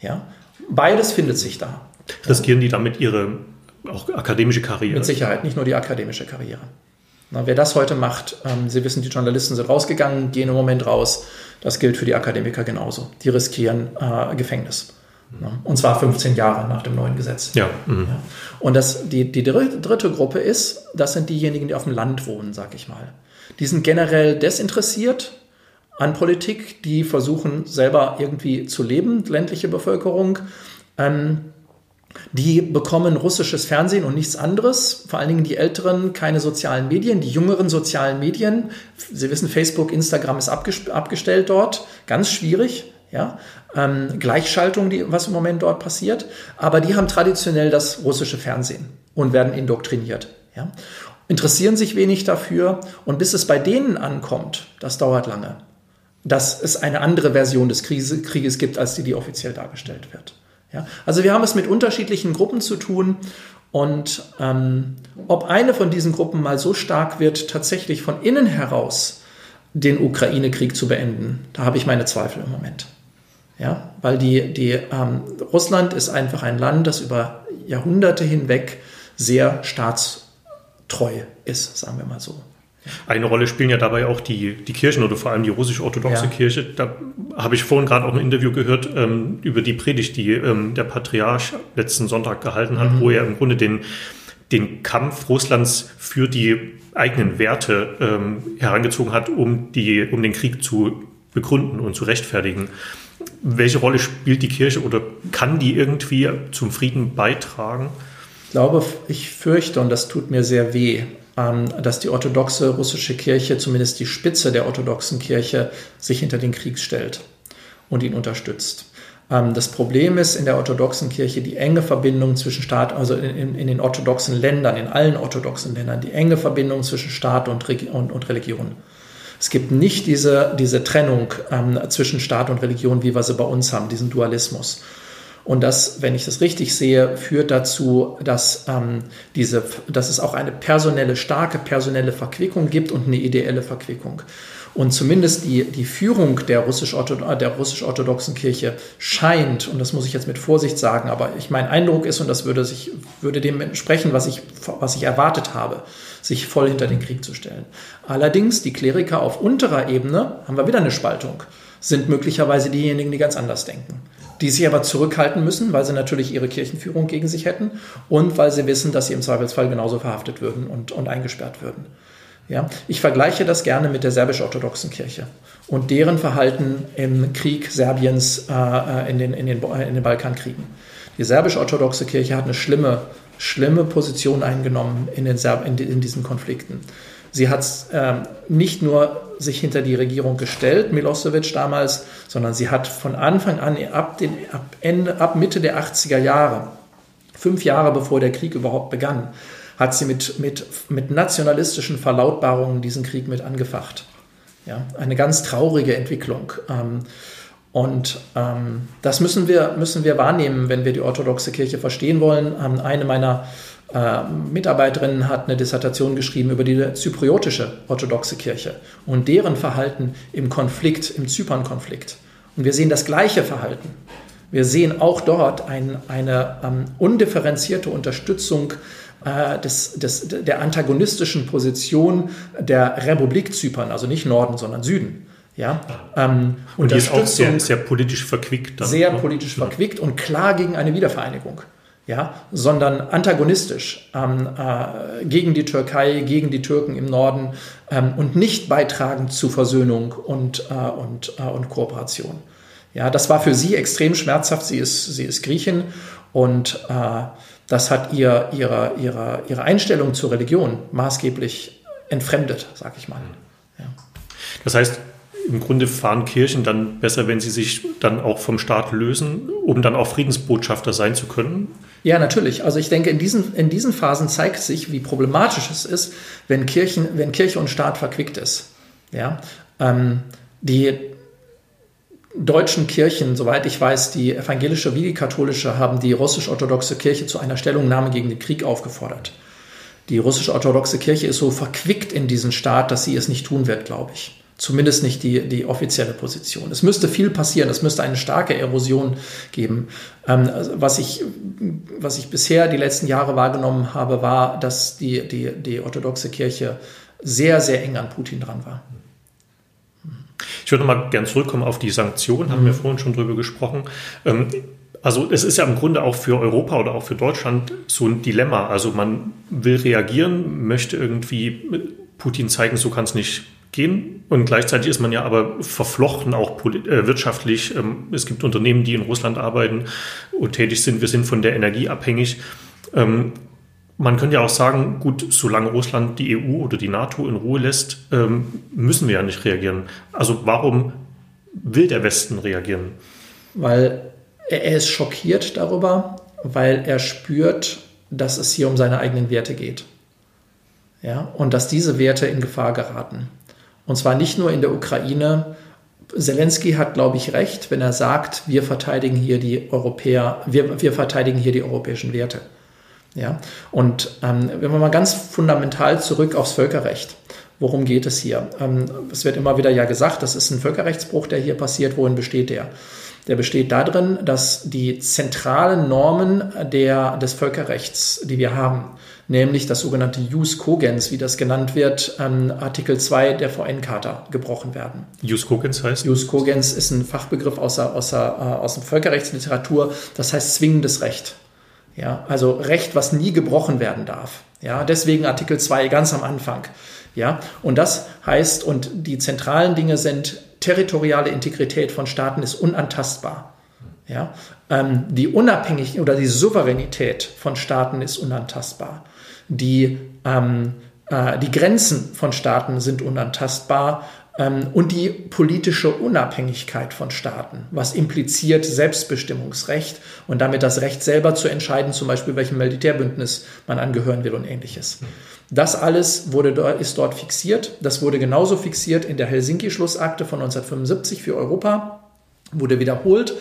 Ja? Beides findet sich da. Riskieren die damit ihre auch akademische Karriere? Mit Sicherheit, nicht nur die akademische Karriere. Na, wer das heute macht, ähm, Sie wissen, die Journalisten sind rausgegangen, gehen im Moment raus. Das gilt für die Akademiker genauso. Die riskieren äh, Gefängnis. Na, und zwar 15 Jahre nach dem neuen Gesetz. Ja. Mhm. ja. Und das, die, die dritte Gruppe ist, das sind diejenigen, die auf dem Land wohnen, sag ich mal. Die sind generell desinteressiert an Politik, die versuchen selber irgendwie zu leben, ländliche Bevölkerung. Ähm, die bekommen russisches Fernsehen und nichts anderes. Vor allen Dingen die Älteren keine sozialen Medien, die jüngeren sozialen Medien. Sie wissen, Facebook, Instagram ist abgestellt dort. Ganz schwierig. Ja, ähm, Gleichschaltung, die, was im Moment dort passiert. Aber die haben traditionell das russische Fernsehen und werden indoktriniert. Ja interessieren sich wenig dafür und bis es bei denen ankommt, das dauert lange, dass es eine andere Version des Krieges gibt, als die, die offiziell dargestellt wird. Ja? Also wir haben es mit unterschiedlichen Gruppen zu tun Und ähm, ob eine von diesen Gruppen mal so stark wird, tatsächlich von innen heraus den Ukraine-Krieg zu beenden, da habe ich meine Zweifel im Moment. Ja, weil die, die, ähm, Russland ist einfach ein Land, das über Jahrhunderte hinweg sehr staatstreu ist, sagen wir mal so. Eine Rolle spielen ja dabei auch die, die Kirchen oder vor allem die russisch-orthodoxe ja. Kirche. Da habe ich vorhin gerade auch ein Interview gehört ähm, über die Predigt, die ähm, der Patriarch letzten Sonntag gehalten hat, mhm. wo er im Grunde den, den Kampf Russlands für die eigenen Werte ähm, herangezogen hat, um, die, um den Krieg zu begründen und zu rechtfertigen. Welche Rolle spielt die Kirche oder kann die irgendwie zum Frieden beitragen? Ich glaube, ich fürchte, und das tut mir sehr weh, dass die orthodoxe russische Kirche, zumindest die Spitze der orthodoxen Kirche, sich hinter den Krieg stellt und ihn unterstützt. Ähm, das Problem ist in der orthodoxen Kirche die enge Verbindung zwischen Staat, also in, in den orthodoxen Ländern, in allen orthodoxen Ländern, die enge Verbindung zwischen Staat und, und, und Religion. Es gibt nicht diese, diese Trennung ähm, zwischen Staat und Religion, wie wir sie bei uns haben, diesen Dualismus. Und das, wenn ich das richtig sehe, führt dazu, dass, ähm, diese, dass es auch eine personelle, starke personelle Verquickung gibt und eine ideelle Verquickung. Und zumindest die, die Führung der russisch-orthodoxen Kirche scheint, und das muss ich jetzt mit Vorsicht sagen, aber ich mein Eindruck ist, und das würde, sich, würde dem entsprechen, was ich, was ich erwartet habe, sich voll hinter den Krieg zu stellen. Allerdings, die Kleriker auf unterer Ebene, haben wir wieder eine Spaltung, sind möglicherweise diejenigen, die ganz anders denken die sich aber zurückhalten müssen, weil sie natürlich ihre Kirchenführung gegen sich hätten und weil sie wissen, dass sie im Zweifelsfall genauso verhaftet würden und, und eingesperrt würden. Ja, ich vergleiche das gerne mit der serbisch-orthodoxen Kirche und deren Verhalten im Krieg Serbiens äh, äh in, den, in, den, in den Balkankriegen. Die serbisch-orthodoxe Kirche hat eine schlimme, schlimme Position eingenommen in, den Serb, in, in diesen Konflikten. Sie hat äh, nicht nur sich hinter die Regierung gestellt, Milosevic damals, sondern sie hat von Anfang an, ab, den, ab, Ende, ab Mitte der 80er Jahre, fünf Jahre bevor der Krieg überhaupt begann, hat sie mit, mit, mit nationalistischen Verlautbarungen diesen Krieg mit angefacht. Ja, eine ganz traurige Entwicklung. Ähm, und ähm, das müssen wir, müssen wir wahrnehmen, wenn wir die orthodoxe Kirche verstehen wollen. Ähm, eine meiner äh, Mitarbeiterin hat eine Dissertation geschrieben über die zypriotische orthodoxe Kirche und deren Verhalten im Konflikt, im Zypern-Konflikt. Und wir sehen das gleiche Verhalten. Wir sehen auch dort ein, eine ähm, undifferenzierte Unterstützung äh, des, des, der antagonistischen Position der Republik Zypern, also nicht Norden, sondern Süden. Ja, ähm, und die ist auch sehr, sehr politisch verquickt. Dann, sehr ne? politisch verquickt und klar gegen eine Wiedervereinigung ja, sondern antagonistisch ähm, äh, gegen die Türkei, gegen die Türken im Norden ähm, und nicht beitragend zu Versöhnung und, äh, und, äh, und Kooperation. Ja, das war für sie extrem schmerzhaft. Sie ist, sie ist Griechin und äh, das hat ihr ihre, ihre, ihre Einstellung zur Religion maßgeblich entfremdet, sag ich mal. Ja. Das heißt, im Grunde fahren Kirchen dann besser, wenn sie sich dann auch vom Staat lösen, um dann auch Friedensbotschafter sein zu können? Ja, natürlich. Also ich denke, in diesen, in diesen Phasen zeigt sich, wie problematisch es ist, wenn, Kirchen, wenn Kirche und Staat verquickt ist. Ja? Ähm, die deutschen Kirchen, soweit ich weiß, die evangelische wie die katholische, haben die russisch-orthodoxe Kirche zu einer Stellungnahme gegen den Krieg aufgefordert. Die russisch-orthodoxe Kirche ist so verquickt in diesen Staat, dass sie es nicht tun wird, glaube ich. Zumindest nicht die, die offizielle Position. Es müsste viel passieren, es müsste eine starke Erosion geben. Ähm, was, ich, was ich bisher die letzten Jahre wahrgenommen habe, war, dass die, die, die orthodoxe Kirche sehr, sehr eng an Putin dran war. Ich würde mal gern zurückkommen auf die Sanktionen, haben mhm. wir vorhin schon drüber gesprochen. Ähm, also es ist ja im Grunde auch für Europa oder auch für Deutschland so ein Dilemma. Also man will reagieren, möchte irgendwie Putin zeigen, so kann es nicht gehen. Und gleichzeitig ist man ja aber verflochten auch äh, wirtschaftlich. Ähm, es gibt Unternehmen, die in Russland arbeiten und tätig sind. Wir sind von der Energie abhängig. Ähm, man könnte ja auch sagen, gut, solange Russland die EU oder die NATO in Ruhe lässt, ähm, müssen wir ja nicht reagieren. Also warum will der Westen reagieren? Weil er ist schockiert darüber, weil er spürt, dass es hier um seine eigenen Werte geht. Ja, und dass diese Werte in Gefahr geraten. Und zwar nicht nur in der Ukraine. Zelensky hat, glaube ich, recht, wenn er sagt, wir verteidigen hier die Europäer, wir, wir verteidigen hier die europäischen Werte. Ja? Und ähm, wenn wir mal ganz fundamental zurück aufs Völkerrecht. Worum geht es hier? Ähm, es wird immer wieder ja gesagt, das ist ein Völkerrechtsbruch, der hier passiert. Worin besteht der? Der besteht darin, dass die zentralen Normen der, des Völkerrechts, die wir haben, nämlich das sogenannte Jus Cogens, wie das genannt wird, ähm, Artikel 2 der VN-Charta gebrochen werden. Jus Cogens heißt? Jus Cogens ist ein Fachbegriff aus der, aus der, äh, aus der Völkerrechtsliteratur, das heißt zwingendes Recht. Ja, also Recht, was nie gebrochen werden darf. Ja, deswegen Artikel 2 ganz am Anfang. Ja, und das heißt, und die zentralen Dinge sind, territoriale Integrität von Staaten ist unantastbar. Ja, ähm, die Unabhängigkeit oder die Souveränität von Staaten ist unantastbar. Die, ähm, äh, die Grenzen von Staaten sind unantastbar ähm, und die politische Unabhängigkeit von Staaten, was impliziert Selbstbestimmungsrecht und damit das Recht selber zu entscheiden, zum Beispiel welchem Militärbündnis man angehören will und ähnliches. Das alles wurde, ist dort fixiert. Das wurde genauso fixiert in der Helsinki-Schlussakte von 1975 für Europa, wurde wiederholt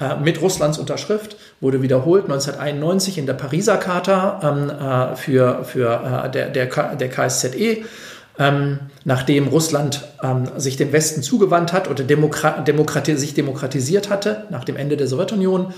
äh, mit Russlands Unterschrift, wurde wiederholt 1991 in der Pariser Charta ähm, äh, für, für äh, der, der, der KSZE ähm, nachdem Russland ähm, sich dem Westen zugewandt hat oder Demokra Demokrati sich demokratisiert hatte nach dem Ende der Sowjetunion.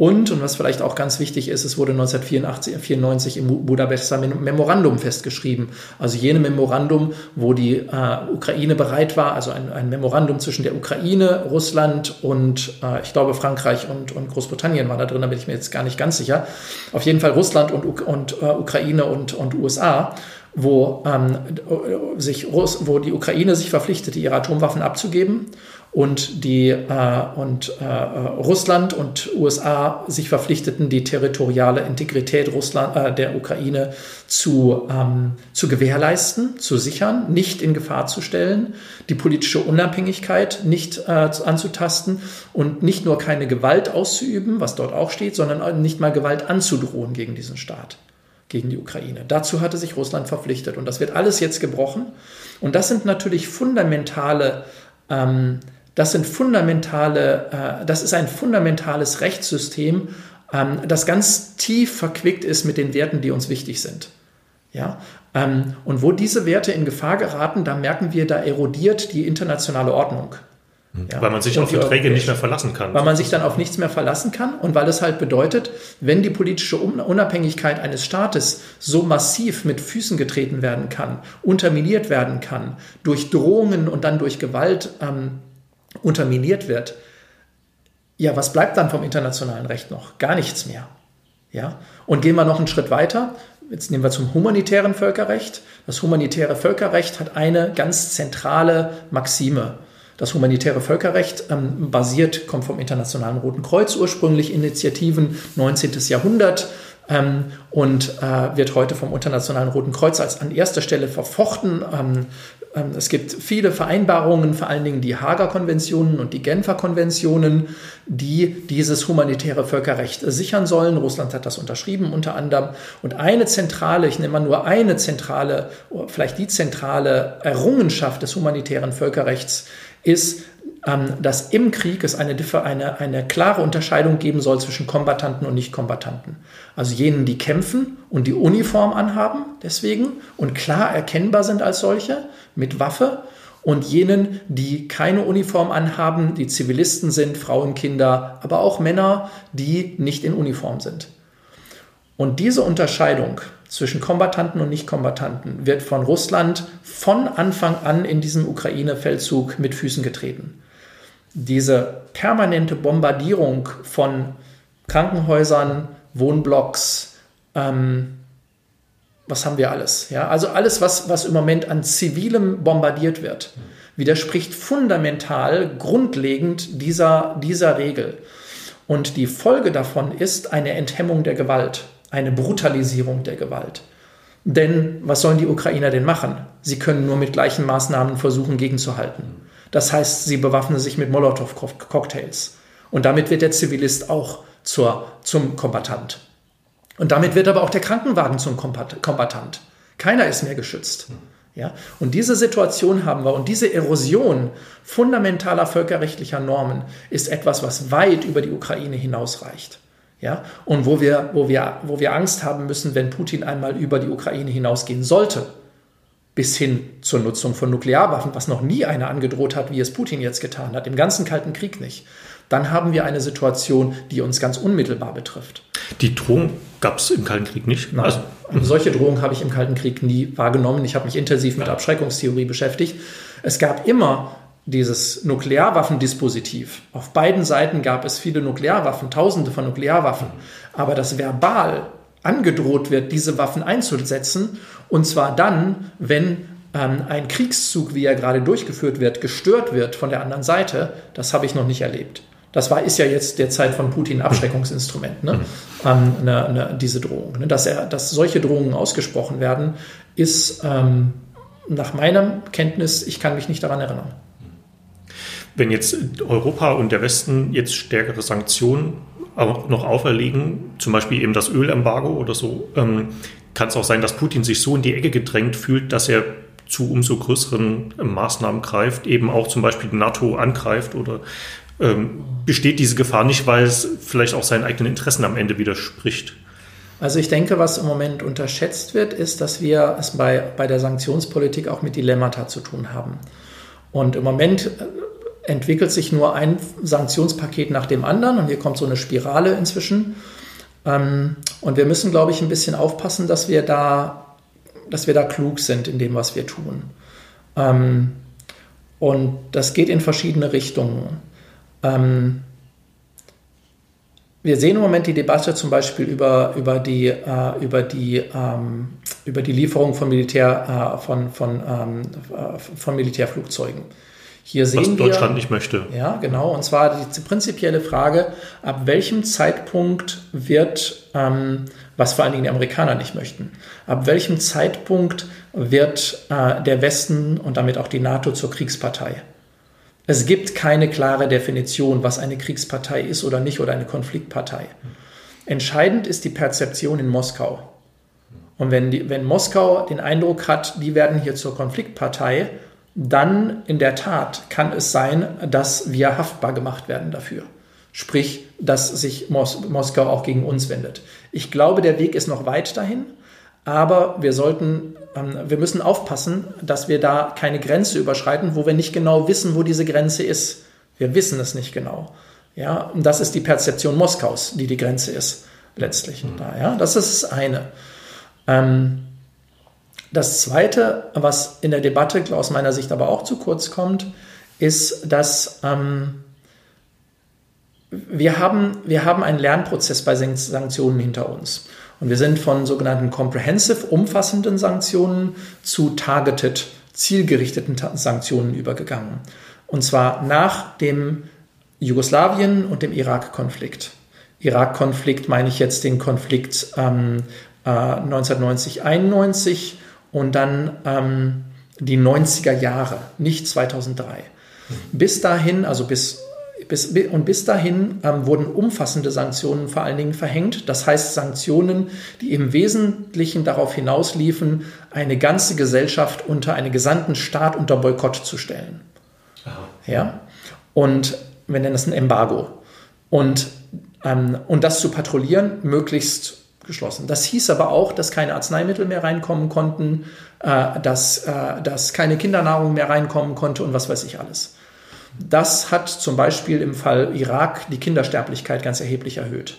Und, und was vielleicht auch ganz wichtig ist, es wurde 1994 im Budapester Memorandum festgeschrieben. Also jene Memorandum, wo die äh, Ukraine bereit war, also ein, ein, Memorandum zwischen der Ukraine, Russland und äh, ich glaube Frankreich und, und Großbritannien war da drin, da bin ich mir jetzt gar nicht ganz sicher. Auf jeden Fall Russland und, und äh, Ukraine und, und USA wo, ähm, sich, wo die Ukraine sich verpflichtete, ihre Atomwaffen abzugeben und, die, äh, und äh, Russland und USA sich verpflichteten, die territoriale Integrität Russland, äh, der Ukraine zu, ähm, zu gewährleisten, zu sichern, nicht in Gefahr zu stellen, die politische Unabhängigkeit nicht äh, anzutasten und nicht nur keine Gewalt auszuüben, was dort auch steht, sondern nicht mal Gewalt anzudrohen gegen diesen Staat gegen die Ukraine. Dazu hatte sich Russland verpflichtet und das wird alles jetzt gebrochen. Und das sind natürlich fundamentale, ähm, das sind fundamentale, äh, das ist ein fundamentales Rechtssystem, ähm, das ganz tief verquickt ist mit den Werten, die uns wichtig sind. Ja, ähm, und wo diese Werte in Gefahr geraten, da merken wir, da erodiert die internationale Ordnung. Ja. Weil man sich auf Verträge nicht mehr verlassen kann. Weil man sich dann auf nichts mehr verlassen kann und weil es halt bedeutet, wenn die politische Unabhängigkeit eines Staates so massiv mit Füßen getreten werden kann, unterminiert werden kann, durch Drohungen und dann durch Gewalt ähm, unterminiert wird, ja, was bleibt dann vom internationalen Recht noch? Gar nichts mehr. Ja? Und gehen wir noch einen Schritt weiter. Jetzt nehmen wir zum humanitären Völkerrecht. Das humanitäre Völkerrecht hat eine ganz zentrale Maxime. Das humanitäre Völkerrecht ähm, basiert, kommt vom Internationalen Roten Kreuz ursprünglich, Initiativen 19. Jahrhundert ähm, und äh, wird heute vom Internationalen Roten Kreuz als an erster Stelle verfochten. Ähm, ähm, es gibt viele Vereinbarungen, vor allen Dingen die Hager Konventionen und die Genfer Konventionen, die dieses humanitäre Völkerrecht sichern sollen. Russland hat das unterschrieben unter anderem. Und eine zentrale, ich nehme mal nur eine zentrale, vielleicht die zentrale Errungenschaft des humanitären Völkerrechts ist, dass im Krieg es eine, eine, eine klare Unterscheidung geben soll zwischen Kombattanten und Nicht-Kombattanten. Also jenen, die kämpfen und die Uniform anhaben, deswegen und klar erkennbar sind als solche mit Waffe und jenen, die keine Uniform anhaben, die Zivilisten sind, Frauen, Kinder, aber auch Männer, die nicht in Uniform sind. Und diese Unterscheidung zwischen Kombattanten und Nicht-Kombattanten wird von Russland von Anfang an in diesem Ukraine-Feldzug mit Füßen getreten. Diese permanente Bombardierung von Krankenhäusern, Wohnblocks, ähm, was haben wir alles? Ja, also alles, was, was im Moment an Zivilem bombardiert wird, widerspricht fundamental, grundlegend dieser, dieser Regel. Und die Folge davon ist eine Enthemmung der Gewalt eine Brutalisierung der Gewalt. Denn was sollen die Ukrainer denn machen? Sie können nur mit gleichen Maßnahmen versuchen, gegenzuhalten. Das heißt, sie bewaffnen sich mit Molotow-Cocktails. Und damit wird der Zivilist auch zur, zum Kombatant. Und damit wird aber auch der Krankenwagen zum Kombatant. Keiner ist mehr geschützt. Ja? Und diese Situation haben wir und diese Erosion fundamentaler völkerrechtlicher Normen ist etwas, was weit über die Ukraine hinausreicht. Ja, und wo wir, wo, wir, wo wir Angst haben müssen, wenn Putin einmal über die Ukraine hinausgehen sollte, bis hin zur Nutzung von Nuklearwaffen, was noch nie einer angedroht hat, wie es Putin jetzt getan hat, im ganzen Kalten Krieg nicht, dann haben wir eine Situation, die uns ganz unmittelbar betrifft. Die Drohung gab es im Kalten Krieg nicht? Nein, also, eine solche Drohung habe ich im Kalten Krieg nie wahrgenommen. Ich habe mich intensiv mit Abschreckungstheorie beschäftigt. Es gab immer dieses Nuklearwaffendispositiv. Auf beiden Seiten gab es viele Nuklearwaffen, tausende von Nuklearwaffen. Aber das verbal angedroht wird, diese Waffen einzusetzen, und zwar dann, wenn ähm, ein Kriegszug, wie er gerade durchgeführt wird, gestört wird von der anderen Seite, das habe ich noch nicht erlebt. Das war, ist ja jetzt derzeit von Putin ein Abschreckungsinstrument, ne? ähm, ne, ne, diese Drohung. Ne? Dass, er, dass solche Drohungen ausgesprochen werden, ist ähm, nach meiner Kenntnis, ich kann mich nicht daran erinnern. Wenn jetzt Europa und der Westen jetzt stärkere Sanktionen noch auferlegen, zum Beispiel eben das Ölembargo oder so, ähm, kann es auch sein, dass Putin sich so in die Ecke gedrängt fühlt, dass er zu umso größeren Maßnahmen greift, eben auch zum Beispiel die NATO angreift oder ähm, besteht diese Gefahr nicht, weil es vielleicht auch seinen eigenen Interessen am Ende widerspricht? Also ich denke, was im Moment unterschätzt wird, ist, dass wir es bei, bei der Sanktionspolitik auch mit Dilemmata zu tun haben. Und im Moment äh, entwickelt sich nur ein Sanktionspaket nach dem anderen und hier kommt so eine Spirale inzwischen. Ähm, und wir müssen, glaube ich, ein bisschen aufpassen, dass wir da, dass wir da klug sind in dem, was wir tun. Ähm, und das geht in verschiedene Richtungen. Ähm, wir sehen im Moment die Debatte zum Beispiel über, über, die, äh, über, die, über die Lieferung von, Militär, äh, von, von, äh, von Militärflugzeugen. Hier sehen Was Deutschland wir, nicht möchte. Ja, genau. Und zwar die prinzipielle Frage, ab welchem Zeitpunkt wird, ähm, was vor allen Dingen die Amerikaner nicht möchten, ab welchem Zeitpunkt wird äh, der Westen und damit auch die NATO zur Kriegspartei? Es gibt keine klare Definition, was eine Kriegspartei ist oder nicht oder eine Konfliktpartei. Entscheidend ist die Perzeption in Moskau. Und wenn, die, wenn Moskau den Eindruck hat, die werden hier zur Konfliktpartei, dann in der Tat kann es sein, dass wir haftbar gemacht werden dafür. Sprich, dass sich Mos Moskau auch gegen uns wendet. Ich glaube, der Weg ist noch weit dahin, aber wir sollten, ähm, wir müssen aufpassen, dass wir da keine Grenze überschreiten, wo wir nicht genau wissen, wo diese Grenze ist. Wir wissen es nicht genau. Ja, und das ist die Perzeption Moskaus, die die Grenze ist letztlich. Mhm. Da, ja, das ist das eine. Ähm, das Zweite, was in der Debatte aus meiner Sicht aber auch zu kurz kommt, ist, dass ähm, wir, haben, wir haben einen Lernprozess bei Sanktionen hinter uns. Und wir sind von sogenannten comprehensive, umfassenden Sanktionen zu targeted, zielgerichteten Sanktionen übergegangen. Und zwar nach dem Jugoslawien- und dem Irak-Konflikt. Irak-Konflikt meine ich jetzt den Konflikt ähm, äh, 1990, 91 und dann ähm, die 90er Jahre, nicht 2003. Bis dahin, also bis, bis, und bis dahin ähm, wurden umfassende Sanktionen vor allen Dingen verhängt. Das heißt Sanktionen, die im Wesentlichen darauf hinausliefen, eine ganze Gesellschaft unter einen gesandten Staat unter Boykott zu stellen. Aha. Ja? Und wir nennen das ein Embargo. Und, ähm, und das zu patrouillieren, möglichst geschlossen. Das hieß aber auch, dass keine Arzneimittel mehr reinkommen konnten, äh, dass, äh, dass keine Kindernahrung mehr reinkommen konnte und was weiß ich alles. Das hat zum Beispiel im Fall Irak die Kindersterblichkeit ganz erheblich erhöht.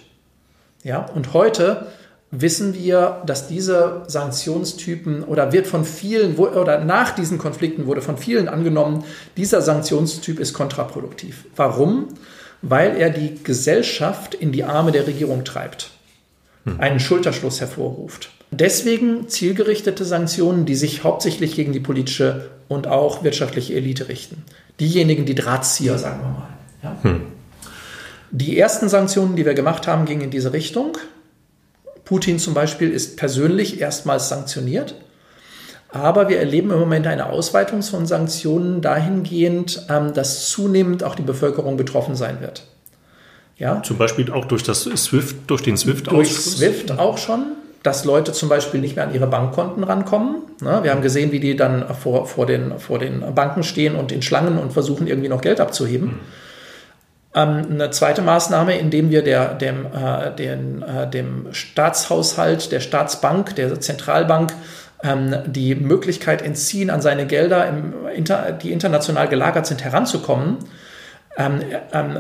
Ja, und heute wissen wir, dass diese Sanktionstypen oder wird von vielen oder nach diesen Konflikten wurde von vielen angenommen, dieser Sanktionstyp ist kontraproduktiv. Warum? Weil er die Gesellschaft in die Arme der Regierung treibt einen Schulterschluss hervorruft. Deswegen zielgerichtete Sanktionen, die sich hauptsächlich gegen die politische und auch wirtschaftliche Elite richten. Diejenigen, die Drahtzieher, sagen wir mal. Ja? Hm. Die ersten Sanktionen, die wir gemacht haben, gingen in diese Richtung. Putin zum Beispiel ist persönlich erstmals sanktioniert. Aber wir erleben im Moment eine Ausweitung von Sanktionen dahingehend, ähm, dass zunehmend auch die Bevölkerung betroffen sein wird. Ja? Zum Beispiel auch durch das SWIFT, durch den SWIFT Durch SWIFT auch schon, dass Leute zum Beispiel nicht mehr an ihre Bankkonten rankommen. Ne? Wir haben gesehen, wie die dann vor, vor, den, vor den Banken stehen und in Schlangen und versuchen irgendwie noch Geld abzuheben. Ähm, eine zweite Maßnahme, indem wir der, dem, äh, den, äh, dem Staatshaushalt, der Staatsbank, der Zentralbank ähm, die Möglichkeit entziehen, an seine Gelder, im, inter, die international gelagert sind, heranzukommen, ähm, ähm,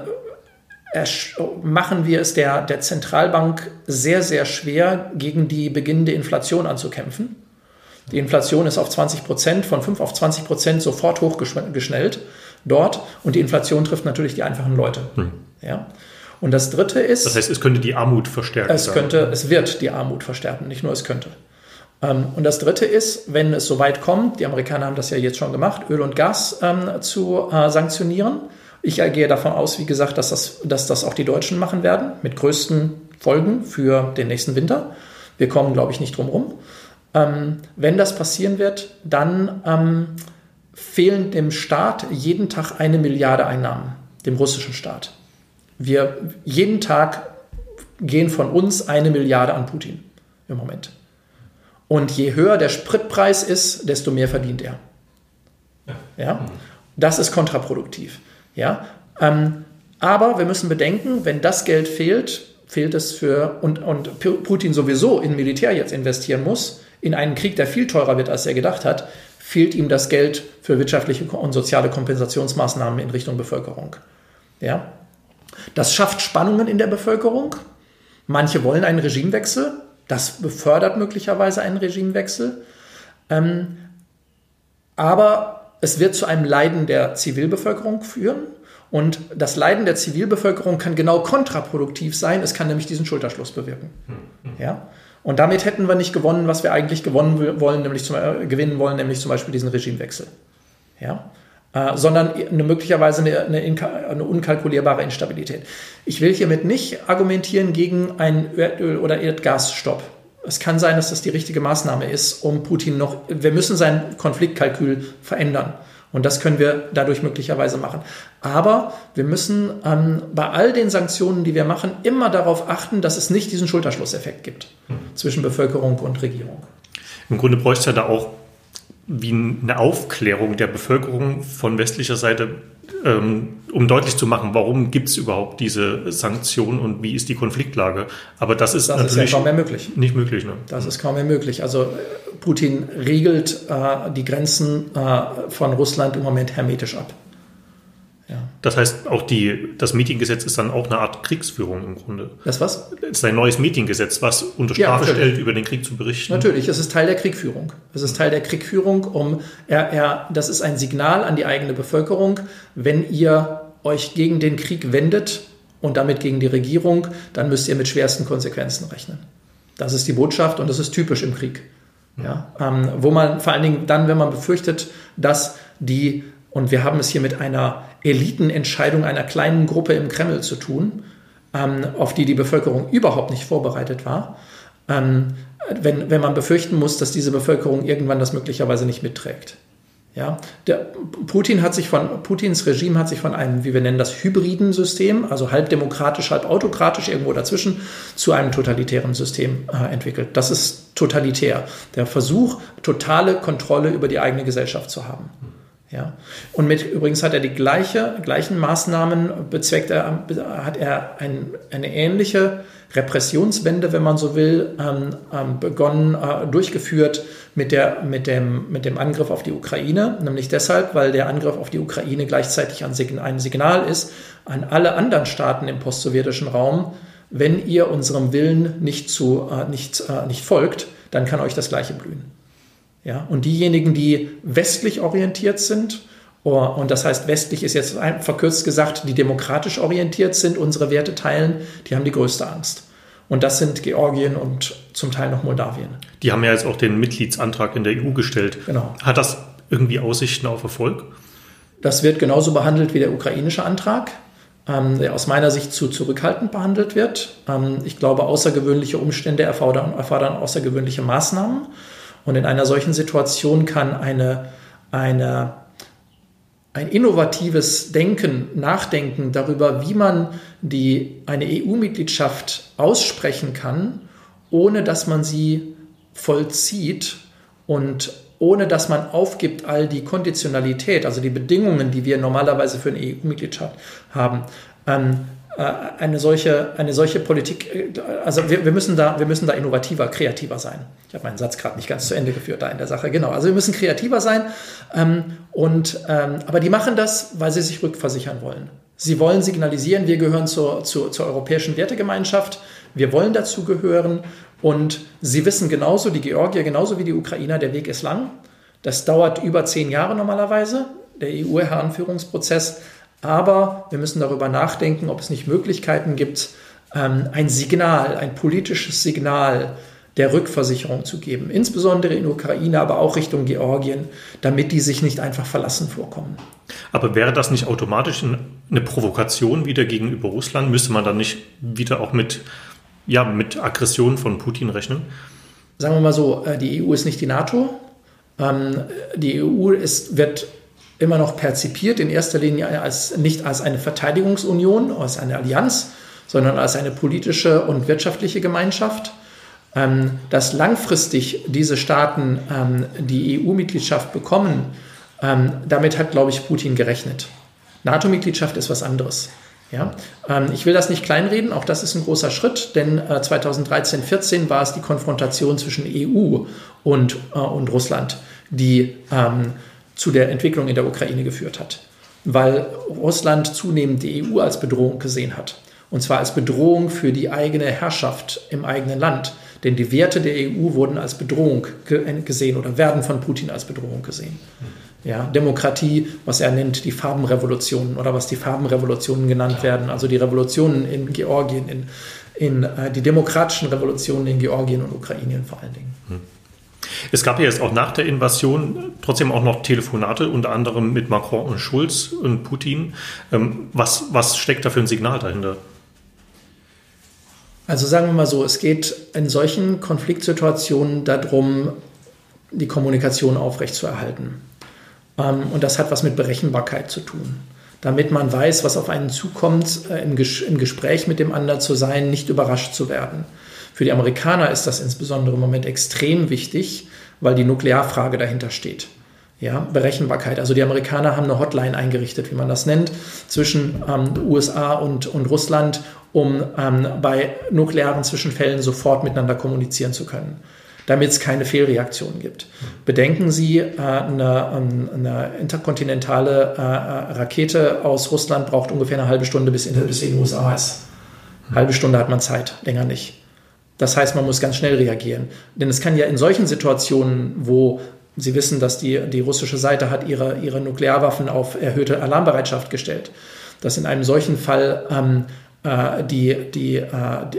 machen wir es der, der Zentralbank sehr, sehr schwer, gegen die beginnende Inflation anzukämpfen. Die Inflation ist auf 20 Prozent, von 5 auf 20 Prozent sofort hochgeschnellt dort und die Inflation trifft natürlich die einfachen Leute. Hm. Ja. Und das Dritte ist. Das heißt, es könnte die Armut verstärken. Es könnte, es wird die Armut verstärken, nicht nur es könnte. Ähm, und das Dritte ist, wenn es so weit kommt, die Amerikaner haben das ja jetzt schon gemacht, Öl und Gas ähm, zu äh, sanktionieren. Ich gehe davon aus, wie gesagt, dass das, dass das auch die Deutschen machen werden, mit größten Folgen für den nächsten Winter. Wir kommen, glaube ich, nicht drum rum. Ähm, wenn das passieren wird, dann ähm, fehlen dem Staat jeden Tag eine Milliarde Einnahmen, dem russischen Staat. Wir jeden Tag gehen von uns eine Milliarde an Putin im Moment. Und je höher der Spritpreis ist, desto mehr verdient er. Ja? Das ist kontraproduktiv. Ja? Ähm, aber wir müssen bedenken, wenn das Geld fehlt, fehlt es für, und, und Putin sowieso in Militär jetzt investieren muss, in einen Krieg, der viel teurer wird, als er gedacht hat, fehlt ihm das Geld für wirtschaftliche und soziale Kompensationsmaßnahmen in Richtung Bevölkerung. Ja? Das schafft Spannungen in der Bevölkerung. Manche wollen einen Regimewechsel, das befördert möglicherweise einen Regimewechsel. Ähm, aber es wird zu einem Leiden der Zivilbevölkerung führen. Und das Leiden der Zivilbevölkerung kann genau kontraproduktiv sein. Es kann nämlich diesen Schulterschluss bewirken. Ja? Und damit hätten wir nicht gewonnen, was wir eigentlich gewonnen wollen, nämlich zum, äh, gewinnen wollen, nämlich zum Beispiel diesen Regimewechsel. Ja? Äh, sondern eine, möglicherweise eine, eine, eine, unkalkulierbare Instabilität. Ich will hiermit nicht argumentieren gegen einen Erdöl- oder Erdgasstopp. Es kann sein, dass das die richtige Maßnahme ist, um Putin noch. Wir müssen sein Konfliktkalkül verändern. Und das können wir dadurch möglicherweise machen. Aber wir müssen ähm, bei all den Sanktionen, die wir machen, immer darauf achten, dass es nicht diesen Schulterschlusseffekt gibt zwischen Bevölkerung und Regierung. Im Grunde bräuchte es ja da auch wie eine Aufklärung der Bevölkerung von westlicher Seite, um deutlich zu machen, warum gibt es überhaupt diese Sanktionen und wie ist die Konfliktlage. Aber das ist das natürlich ist ja kaum mehr möglich. Nicht möglich. Ne? Das ist kaum mehr möglich. Also Putin regelt äh, die Grenzen äh, von Russland im Moment hermetisch ab. Das heißt, auch die, das Meetinggesetz ist dann auch eine Art Kriegsführung im Grunde. Das was? Es ist ein neues Meetinggesetz, was unter Strafe ja, stellt, über den Krieg zu berichten. Natürlich, es ist Teil der Kriegführung. Es ist Teil der Kriegführung, um er, er, das ist ein Signal an die eigene Bevölkerung, wenn ihr euch gegen den Krieg wendet und damit gegen die Regierung, dann müsst ihr mit schwersten Konsequenzen rechnen. Das ist die Botschaft und das ist typisch im Krieg. Ja, ähm, wo man vor allen Dingen dann, wenn man befürchtet, dass die und wir haben es hier mit einer Elitenentscheidung einer kleinen Gruppe im Kreml zu tun, ähm, auf die die Bevölkerung überhaupt nicht vorbereitet war. Ähm, wenn, wenn man befürchten muss, dass diese Bevölkerung irgendwann das möglicherweise nicht mitträgt. Ja, der, Putin hat sich von, Putins Regime hat sich von einem, wie wir nennen das, hybriden System, also halb demokratisch, halb autokratisch, irgendwo dazwischen, zu einem totalitären System äh, entwickelt. Das ist totalitär. Der Versuch, totale Kontrolle über die eigene Gesellschaft zu haben. Ja. Und mit, übrigens hat er die gleiche, gleichen Maßnahmen bezweckt, er, hat er ein, eine ähnliche Repressionswende, wenn man so will, ähm, ähm, begonnen, äh, durchgeführt mit, der, mit, dem, mit dem Angriff auf die Ukraine. Nämlich deshalb, weil der Angriff auf die Ukraine gleichzeitig ein, ein Signal ist an alle anderen Staaten im postsowjetischen Raum, wenn ihr unserem Willen nicht, zu, äh, nicht, äh, nicht folgt, dann kann euch das Gleiche blühen. Ja, und diejenigen, die westlich orientiert sind, oh, und das heißt, westlich ist jetzt verkürzt gesagt, die demokratisch orientiert sind, unsere Werte teilen, die haben die größte Angst. Und das sind Georgien und zum Teil noch Moldawien. Die haben ja jetzt auch den Mitgliedsantrag in der EU gestellt. Genau. Hat das irgendwie Aussichten auf Erfolg? Das wird genauso behandelt wie der ukrainische Antrag, ähm, der aus meiner Sicht zu zurückhaltend behandelt wird. Ähm, ich glaube, außergewöhnliche Umstände erfordern, erfordern außergewöhnliche Maßnahmen. Und in einer solchen Situation kann eine, eine, ein innovatives Denken, Nachdenken darüber, wie man die, eine EU-Mitgliedschaft aussprechen kann, ohne dass man sie vollzieht und ohne dass man aufgibt all die Konditionalität, also die Bedingungen, die wir normalerweise für eine EU-Mitgliedschaft haben, ähm, äh, eine solche, eine solche Politik, äh, also wir, wir, müssen da, wir müssen da innovativer, kreativer sein. Ich habe meinen Satz gerade nicht ganz zu Ende geführt da in der Sache. Genau, also wir müssen kreativer sein. Ähm, und, ähm, aber die machen das, weil sie sich rückversichern wollen. Sie wollen signalisieren, wir gehören zur, zur, zur europäischen Wertegemeinschaft, wir wollen dazugehören und sie wissen genauso, die Georgier genauso wie die Ukrainer, der Weg ist lang. Das dauert über zehn Jahre normalerweise, der EU-Heranführungsprozess. Aber wir müssen darüber nachdenken, ob es nicht Möglichkeiten gibt, ähm, ein Signal, ein politisches Signal der Rückversicherung zu geben, insbesondere in Ukraine, aber auch Richtung Georgien, damit die sich nicht einfach verlassen vorkommen. Aber wäre das nicht automatisch eine Provokation wieder gegenüber Russland? Müsste man dann nicht wieder auch mit, ja, mit Aggressionen von Putin rechnen? Sagen wir mal so, äh, die EU ist nicht die NATO. Ähm, die EU ist, wird immer noch perzipiert, in erster Linie als, nicht als eine Verteidigungsunion, als eine Allianz, sondern als eine politische und wirtschaftliche Gemeinschaft. Ähm, dass langfristig diese Staaten ähm, die EU-Mitgliedschaft bekommen, ähm, damit hat, glaube ich, Putin gerechnet. NATO-Mitgliedschaft ist was anderes. Ja? Ähm, ich will das nicht kleinreden, auch das ist ein großer Schritt, denn äh, 2013, 14 war es die Konfrontation zwischen EU und, äh, und Russland, die ähm, zu der Entwicklung in der Ukraine geführt hat, weil Russland zunehmend die EU als Bedrohung gesehen hat. Und zwar als Bedrohung für die eigene Herrschaft im eigenen Land. Denn die Werte der EU wurden als Bedrohung gesehen oder werden von Putin als Bedrohung gesehen. Ja, Demokratie, was er nennt, die Farbenrevolutionen oder was die Farbenrevolutionen genannt werden, also die Revolutionen in Georgien, in, in äh, die demokratischen Revolutionen in Georgien und Ukraine vor allen Dingen. Hm. Es gab ja jetzt auch nach der Invasion trotzdem auch noch Telefonate, unter anderem mit Macron und Schulz und Putin. Ähm, was, was steckt da für ein Signal dahinter? Also sagen wir mal so, es geht in solchen Konfliktsituationen darum, die Kommunikation aufrechtzuerhalten. Ähm, und das hat was mit Berechenbarkeit zu tun. Damit man weiß, was auf einen zukommt, äh, im Gespräch mit dem anderen zu sein, nicht überrascht zu werden. Für die Amerikaner ist das insbesondere im Moment extrem wichtig, weil die Nuklearfrage dahinter steht. Ja, Berechenbarkeit. Also die Amerikaner haben eine Hotline eingerichtet, wie man das nennt, zwischen ähm, USA und, und Russland, um ähm, bei nuklearen Zwischenfällen sofort miteinander kommunizieren zu können, damit es keine Fehlreaktionen gibt. Bedenken Sie, äh, eine, ähm, eine, interkontinentale äh, äh, Rakete aus Russland braucht ungefähr eine halbe Stunde, bis, in, bis in den USA ist. Halbe Stunde hat man Zeit, länger nicht. Das heißt, man muss ganz schnell reagieren. Denn es kann ja in solchen Situationen, wo Sie wissen, dass die, die russische Seite hat ihre, ihre Nuklearwaffen auf erhöhte Alarmbereitschaft gestellt, dass in einem solchen Fall ähm, äh, die, die, äh,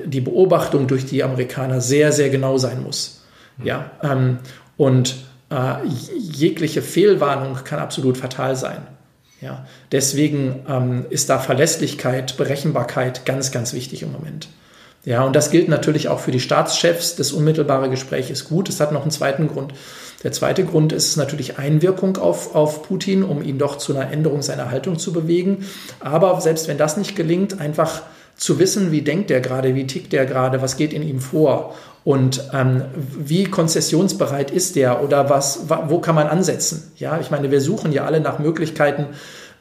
die Beobachtung durch die Amerikaner sehr, sehr genau sein muss. Mhm. Ja, ähm, und äh, jegliche Fehlwarnung kann absolut fatal sein. Ja, deswegen ähm, ist da Verlässlichkeit, Berechenbarkeit ganz, ganz wichtig im Moment. Ja, und das gilt natürlich auch für die Staatschefs. Das unmittelbare Gespräch ist gut. Es hat noch einen zweiten Grund. Der zweite Grund ist natürlich Einwirkung auf, auf Putin, um ihn doch zu einer Änderung seiner Haltung zu bewegen. Aber selbst wenn das nicht gelingt, einfach zu wissen, wie denkt er gerade, wie tickt er gerade, was geht in ihm vor und ähm, wie konzessionsbereit ist er oder was, wo kann man ansetzen? Ja, ich meine, wir suchen ja alle nach Möglichkeiten,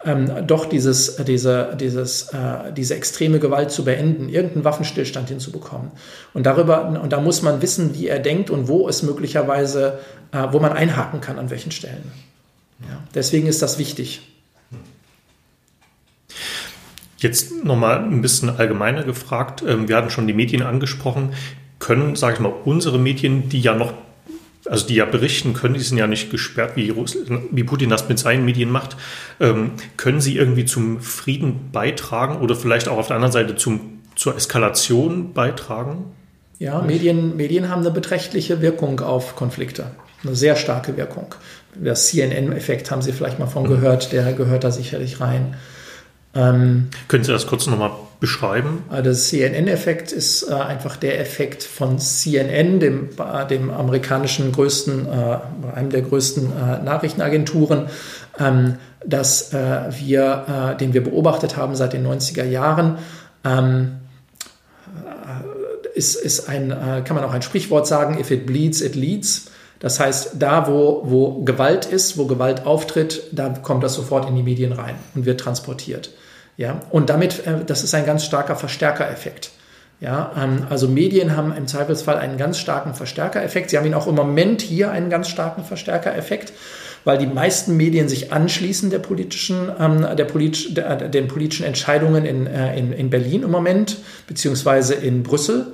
ähm, doch dieses, diese, dieses, äh, diese extreme Gewalt zu beenden, irgendeinen Waffenstillstand hinzubekommen. Und darüber, und da muss man wissen, wie er denkt und wo es möglicherweise, äh, wo man einhaken kann, an welchen Stellen. Ja, deswegen ist das wichtig. Jetzt nochmal ein bisschen allgemeiner gefragt. Ähm, wir hatten schon die Medien angesprochen. Können, sage ich mal, unsere Medien, die ja noch also die ja berichten können, die sind ja nicht gesperrt, wie, wie Putin das mit seinen Medien macht, ähm, können sie irgendwie zum Frieden beitragen oder vielleicht auch auf der anderen Seite zum, zur Eskalation beitragen? Ja, Medien, Medien haben eine beträchtliche Wirkung auf Konflikte, eine sehr starke Wirkung. Das CNN-Effekt haben Sie vielleicht mal von gehört, der gehört da sicherlich rein. Ähm, Können Sie das kurz nochmal beschreiben? Also der CNN-Effekt ist äh, einfach der Effekt von CNN, dem, äh, dem amerikanischen größten, äh, einem der größten Nachrichtenagenturen, ähm, dass wir, den wir beobachtet haben seit den 90er Jahren. Ähm, ist, ist ein, kann man auch ein Sprichwort sagen, if it bleeds, it leads. Das heißt, da, wo, wo Gewalt ist, wo Gewalt auftritt, da kommt das sofort in die Medien rein und wird transportiert. Ja, und damit, äh, das ist ein ganz starker Verstärkereffekt. Ja, ähm, also Medien haben im Zweifelsfall einen ganz starken Verstärkereffekt. Sie haben ihn auch im Moment hier einen ganz starken Verstärkereffekt, weil die meisten Medien sich anschließen der politischen, ähm, der politisch, der, den politischen Entscheidungen in, äh, in, in Berlin im Moment, beziehungsweise in Brüssel.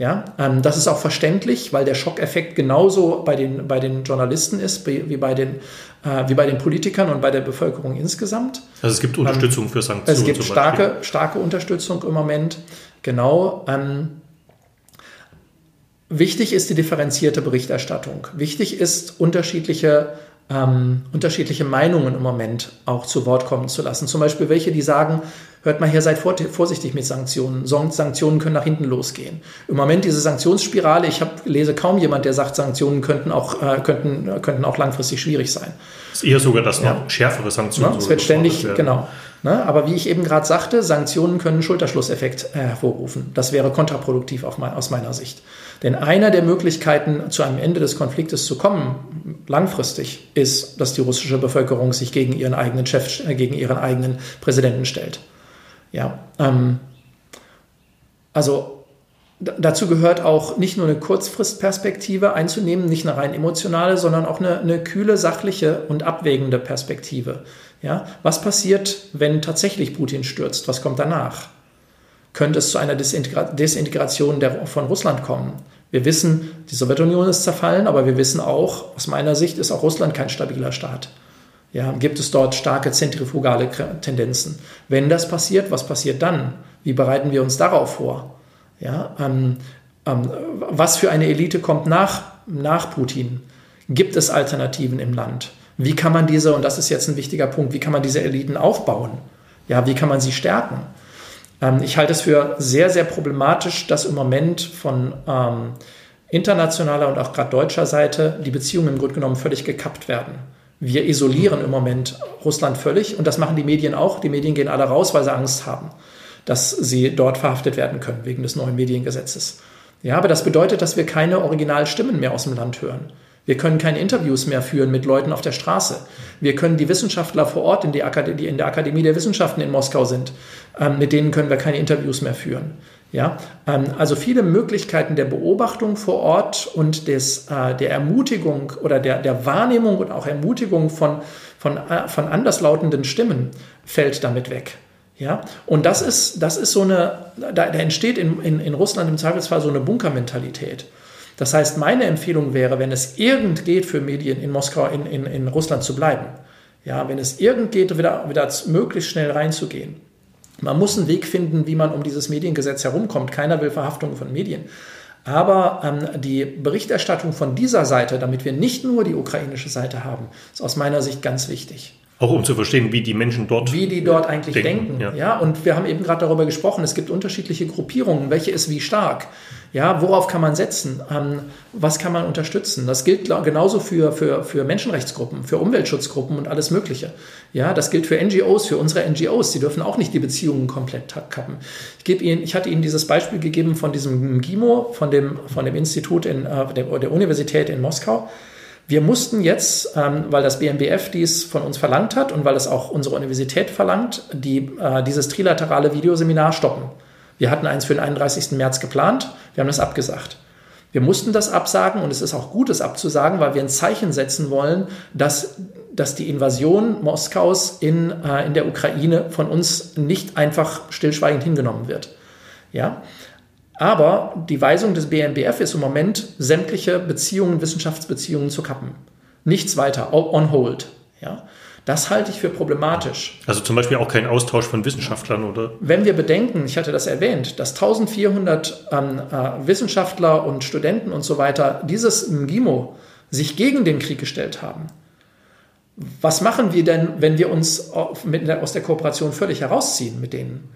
Ja, ähm, das ist auch verständlich, weil der Schockeffekt genauso bei den, bei den Journalisten ist wie bei den, äh, wie bei den Politikern und bei der Bevölkerung insgesamt. Also es gibt Unterstützung ähm, für Sanktionen. Es gibt starke, starke Unterstützung im Moment. Genau. Ähm, wichtig ist die differenzierte Berichterstattung. Wichtig ist unterschiedliche ähm, unterschiedliche Meinungen im Moment auch zu Wort kommen zu lassen. Zum Beispiel welche, die sagen, hört mal her, seid vorsichtig mit Sanktionen. Sanktionen können nach hinten losgehen. Im Moment diese Sanktionsspirale, ich hab, lese kaum jemand, der sagt, Sanktionen könnten auch, äh, könnten, könnten auch langfristig schwierig sein. Es ist eher sogar, dass ja. noch schärfere Sanktionen. Ja, es wird ständig, werden. genau. Ne? Aber wie ich eben gerade sagte, Sanktionen können Schulterschlusseffekt äh, hervorrufen. Das wäre kontraproduktiv mein, aus meiner Sicht. Denn eine der Möglichkeiten, zu einem Ende des Konfliktes zu kommen, langfristig, ist, dass die russische Bevölkerung sich gegen ihren eigenen Chef, äh, gegen ihren eigenen Präsidenten stellt. Ja, ähm, also Dazu gehört auch nicht nur eine Kurzfristperspektive einzunehmen, nicht eine rein emotionale, sondern auch eine, eine kühle, sachliche und abwägende Perspektive. Ja, was passiert, wenn tatsächlich Putin stürzt? Was kommt danach? Könnte es zu einer Desintegra Desintegration der, von Russland kommen? Wir wissen, die Sowjetunion ist zerfallen, aber wir wissen auch, aus meiner Sicht ist auch Russland kein stabiler Staat. Ja, gibt es dort starke zentrifugale Tendenzen? Wenn das passiert, was passiert dann? Wie bereiten wir uns darauf vor? Ja, ähm, ähm, was für eine Elite kommt nach, nach Putin? Gibt es Alternativen im Land? Wie kann man diese, und das ist jetzt ein wichtiger Punkt, wie kann man diese Eliten aufbauen? Ja, wie kann man sie stärken? Ähm, ich halte es für sehr, sehr problematisch, dass im Moment von ähm, internationaler und auch gerade deutscher Seite die Beziehungen im Grunde genommen völlig gekappt werden. Wir isolieren im Moment Russland völlig und das machen die Medien auch. Die Medien gehen alle raus, weil sie Angst haben dass sie dort verhaftet werden können wegen des neuen Mediengesetzes. Ja, aber das bedeutet, dass wir keine Originalstimmen mehr aus dem Land hören. Wir können keine Interviews mehr führen mit Leuten auf der Straße. Wir können die Wissenschaftler vor Ort in, die Akademie, in der Akademie der Wissenschaften in Moskau sind, ähm, mit denen können wir keine Interviews mehr führen. Ja, ähm, also viele Möglichkeiten der Beobachtung vor Ort und des, äh, der Ermutigung oder der, der Wahrnehmung und auch Ermutigung von, von, äh, von anderslautenden Stimmen fällt damit weg. Ja, und das ist, das ist so eine, da, da entsteht in, in, in Russland im Zweifelsfall so eine Bunkermentalität. Das heißt, meine Empfehlung wäre, wenn es irgend geht für Medien in Moskau, in, in, in Russland zu bleiben, ja, wenn es irgend geht, wieder, wieder möglichst schnell reinzugehen. Man muss einen Weg finden, wie man um dieses Mediengesetz herumkommt. Keiner will Verhaftungen von Medien. Aber ähm, die Berichterstattung von dieser Seite, damit wir nicht nur die ukrainische Seite haben, ist aus meiner Sicht ganz wichtig. Auch um zu verstehen, wie die Menschen dort Wie die dort eigentlich denken. denken ja. ja. und wir haben eben gerade darüber gesprochen, es gibt unterschiedliche Gruppierungen. Welche ist wie stark? Ja, worauf kann man setzen? Ähm, was kann man unterstützen? Das gilt genauso für, für, für Menschenrechtsgruppen, für Umweltschutzgruppen und alles Mögliche. Ja, das gilt für NGOs, für unsere NGOs. Sie dürfen auch nicht die Beziehungen komplett kappen. Ich, gebe Ihnen, ich hatte Ihnen dieses Beispiel gegeben von diesem GIMO, von dem, von dem Institut in äh, der, der Universität in Moskau. Wir mussten jetzt, ähm, weil das BMBF dies von uns verlangt hat und weil es auch unsere Universität verlangt, die, äh, dieses trilaterale Videoseminar stoppen. Wir hatten eins für den 31. März geplant, wir haben das abgesagt. Wir mussten das absagen und es ist auch gut, es abzusagen, weil wir ein Zeichen setzen wollen, dass, dass die Invasion Moskaus in, äh, in der Ukraine von uns nicht einfach stillschweigend hingenommen wird. Ja? Aber die Weisung des BMBF ist im Moment, sämtliche Beziehungen, Wissenschaftsbeziehungen zu kappen. Nichts weiter, on hold. Ja? Das halte ich für problematisch. Also zum Beispiel auch kein Austausch von Wissenschaftlern, oder? Wenn wir bedenken, ich hatte das erwähnt, dass 1400 ähm, äh, Wissenschaftler und Studenten und so weiter dieses MGIMO sich gegen den Krieg gestellt haben. Was machen wir denn, wenn wir uns aus der Kooperation völlig herausziehen mit denen?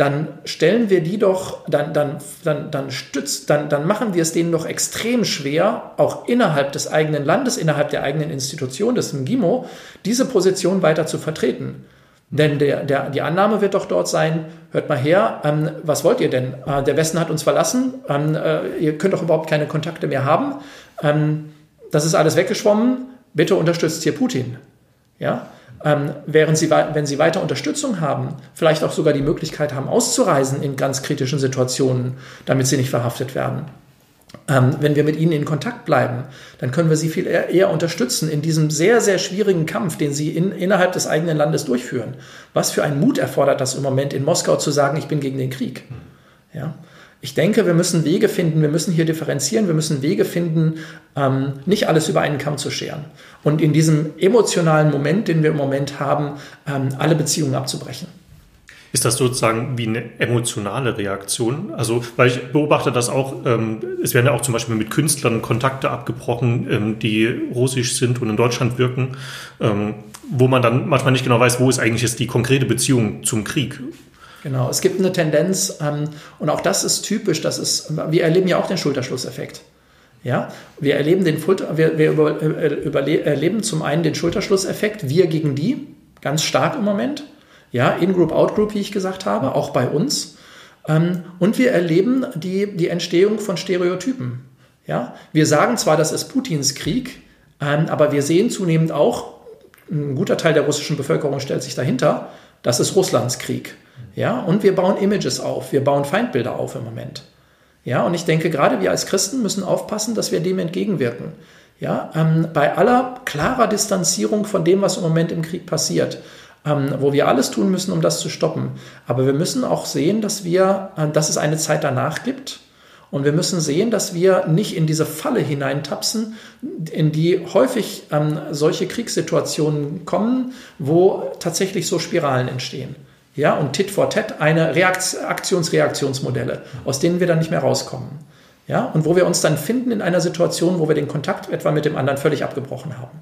Dann stellen wir die doch, dann, dann, dann, dann stützt, dann, dann machen wir es denen doch extrem schwer, auch innerhalb des eigenen Landes, innerhalb der eigenen Institution, des MGIMO, diese Position weiter zu vertreten. Denn der, der, die Annahme wird doch dort sein, hört mal her, ähm, was wollt ihr denn? Äh, der Westen hat uns verlassen, ähm, äh, ihr könnt doch überhaupt keine Kontakte mehr haben. Ähm, das ist alles weggeschwommen, bitte unterstützt hier Putin. Ja? Ähm, während sie, wenn sie weiter Unterstützung haben, vielleicht auch sogar die Möglichkeit haben, auszureisen in ganz kritischen Situationen, damit sie nicht verhaftet werden. Ähm, wenn wir mit ihnen in Kontakt bleiben, dann können wir sie viel eher, eher unterstützen in diesem sehr, sehr schwierigen Kampf, den sie in, innerhalb des eigenen Landes durchführen. Was für einen Mut erfordert das im Moment in Moskau zu sagen, ich bin gegen den Krieg? Ja? Ich denke, wir müssen Wege finden, wir müssen hier differenzieren, wir müssen Wege finden, ähm, nicht alles über einen Kamm zu scheren. Und in diesem emotionalen Moment, den wir im Moment haben, ähm, alle Beziehungen abzubrechen. Ist das sozusagen wie eine emotionale Reaktion? Also, weil ich beobachte das auch, ähm, es werden ja auch zum Beispiel mit Künstlern Kontakte abgebrochen, ähm, die russisch sind und in Deutschland wirken, ähm, wo man dann manchmal nicht genau weiß, wo ist eigentlich jetzt die konkrete Beziehung zum Krieg. Genau, es gibt eine Tendenz, ähm, und auch das ist typisch, das ist, wir erleben ja auch den Schulterschlusseffekt. Ja, wir erleben den wir, wir über, äh, erleben zum einen den Schulterschlusseffekt, wir gegen die, ganz stark im Moment. Ja, In-Group, Out-Group, wie ich gesagt habe, auch bei uns. Ähm, und wir erleben die, die Entstehung von Stereotypen. Ja, wir sagen zwar, das ist Putins Krieg, ähm, aber wir sehen zunehmend auch, ein guter Teil der russischen Bevölkerung stellt sich dahinter, das ist Russlands Krieg. Ja, und wir bauen Images auf, wir bauen Feindbilder auf im Moment. Ja, und ich denke, gerade wir als Christen müssen aufpassen, dass wir dem entgegenwirken. Ja, ähm, bei aller klarer Distanzierung von dem, was im Moment im Krieg passiert, ähm, wo wir alles tun müssen, um das zu stoppen. Aber wir müssen auch sehen, dass wir, äh, dass es eine Zeit danach gibt. Und wir müssen sehen, dass wir nicht in diese Falle hineintapsen, in die häufig ähm, solche Kriegssituationen kommen, wo tatsächlich so Spiralen entstehen. Ja, und Tit for Tat eine Aktionsreaktionsmodelle, aus denen wir dann nicht mehr rauskommen. Ja, und wo wir uns dann finden in einer Situation, wo wir den Kontakt etwa mit dem anderen völlig abgebrochen haben.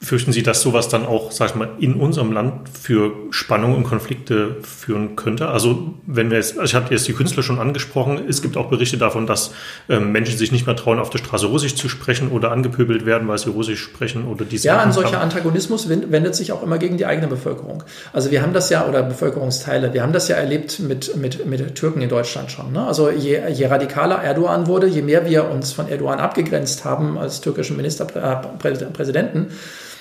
Fürchten Sie, dass sowas dann auch, sag ich mal, in unserem Land für Spannungen und Konflikte führen könnte? Also, wenn wir jetzt, also ich hatte jetzt die Künstler schon angesprochen, es gibt auch Berichte davon, dass ähm, Menschen sich nicht mehr trauen, auf der Straße Russisch zu sprechen oder angepöbelt werden, weil sie Russisch sprechen oder diese. Ja, ein solcher Antagonismus wendet sich auch immer gegen die eigene Bevölkerung. Also, wir haben das ja, oder Bevölkerungsteile, wir haben das ja erlebt mit, mit, mit Türken in Deutschland schon. Ne? Also, je, je radikaler Erdogan wurde, je mehr wir uns von Erdogan abgegrenzt haben als türkischen Ministerpräsidenten,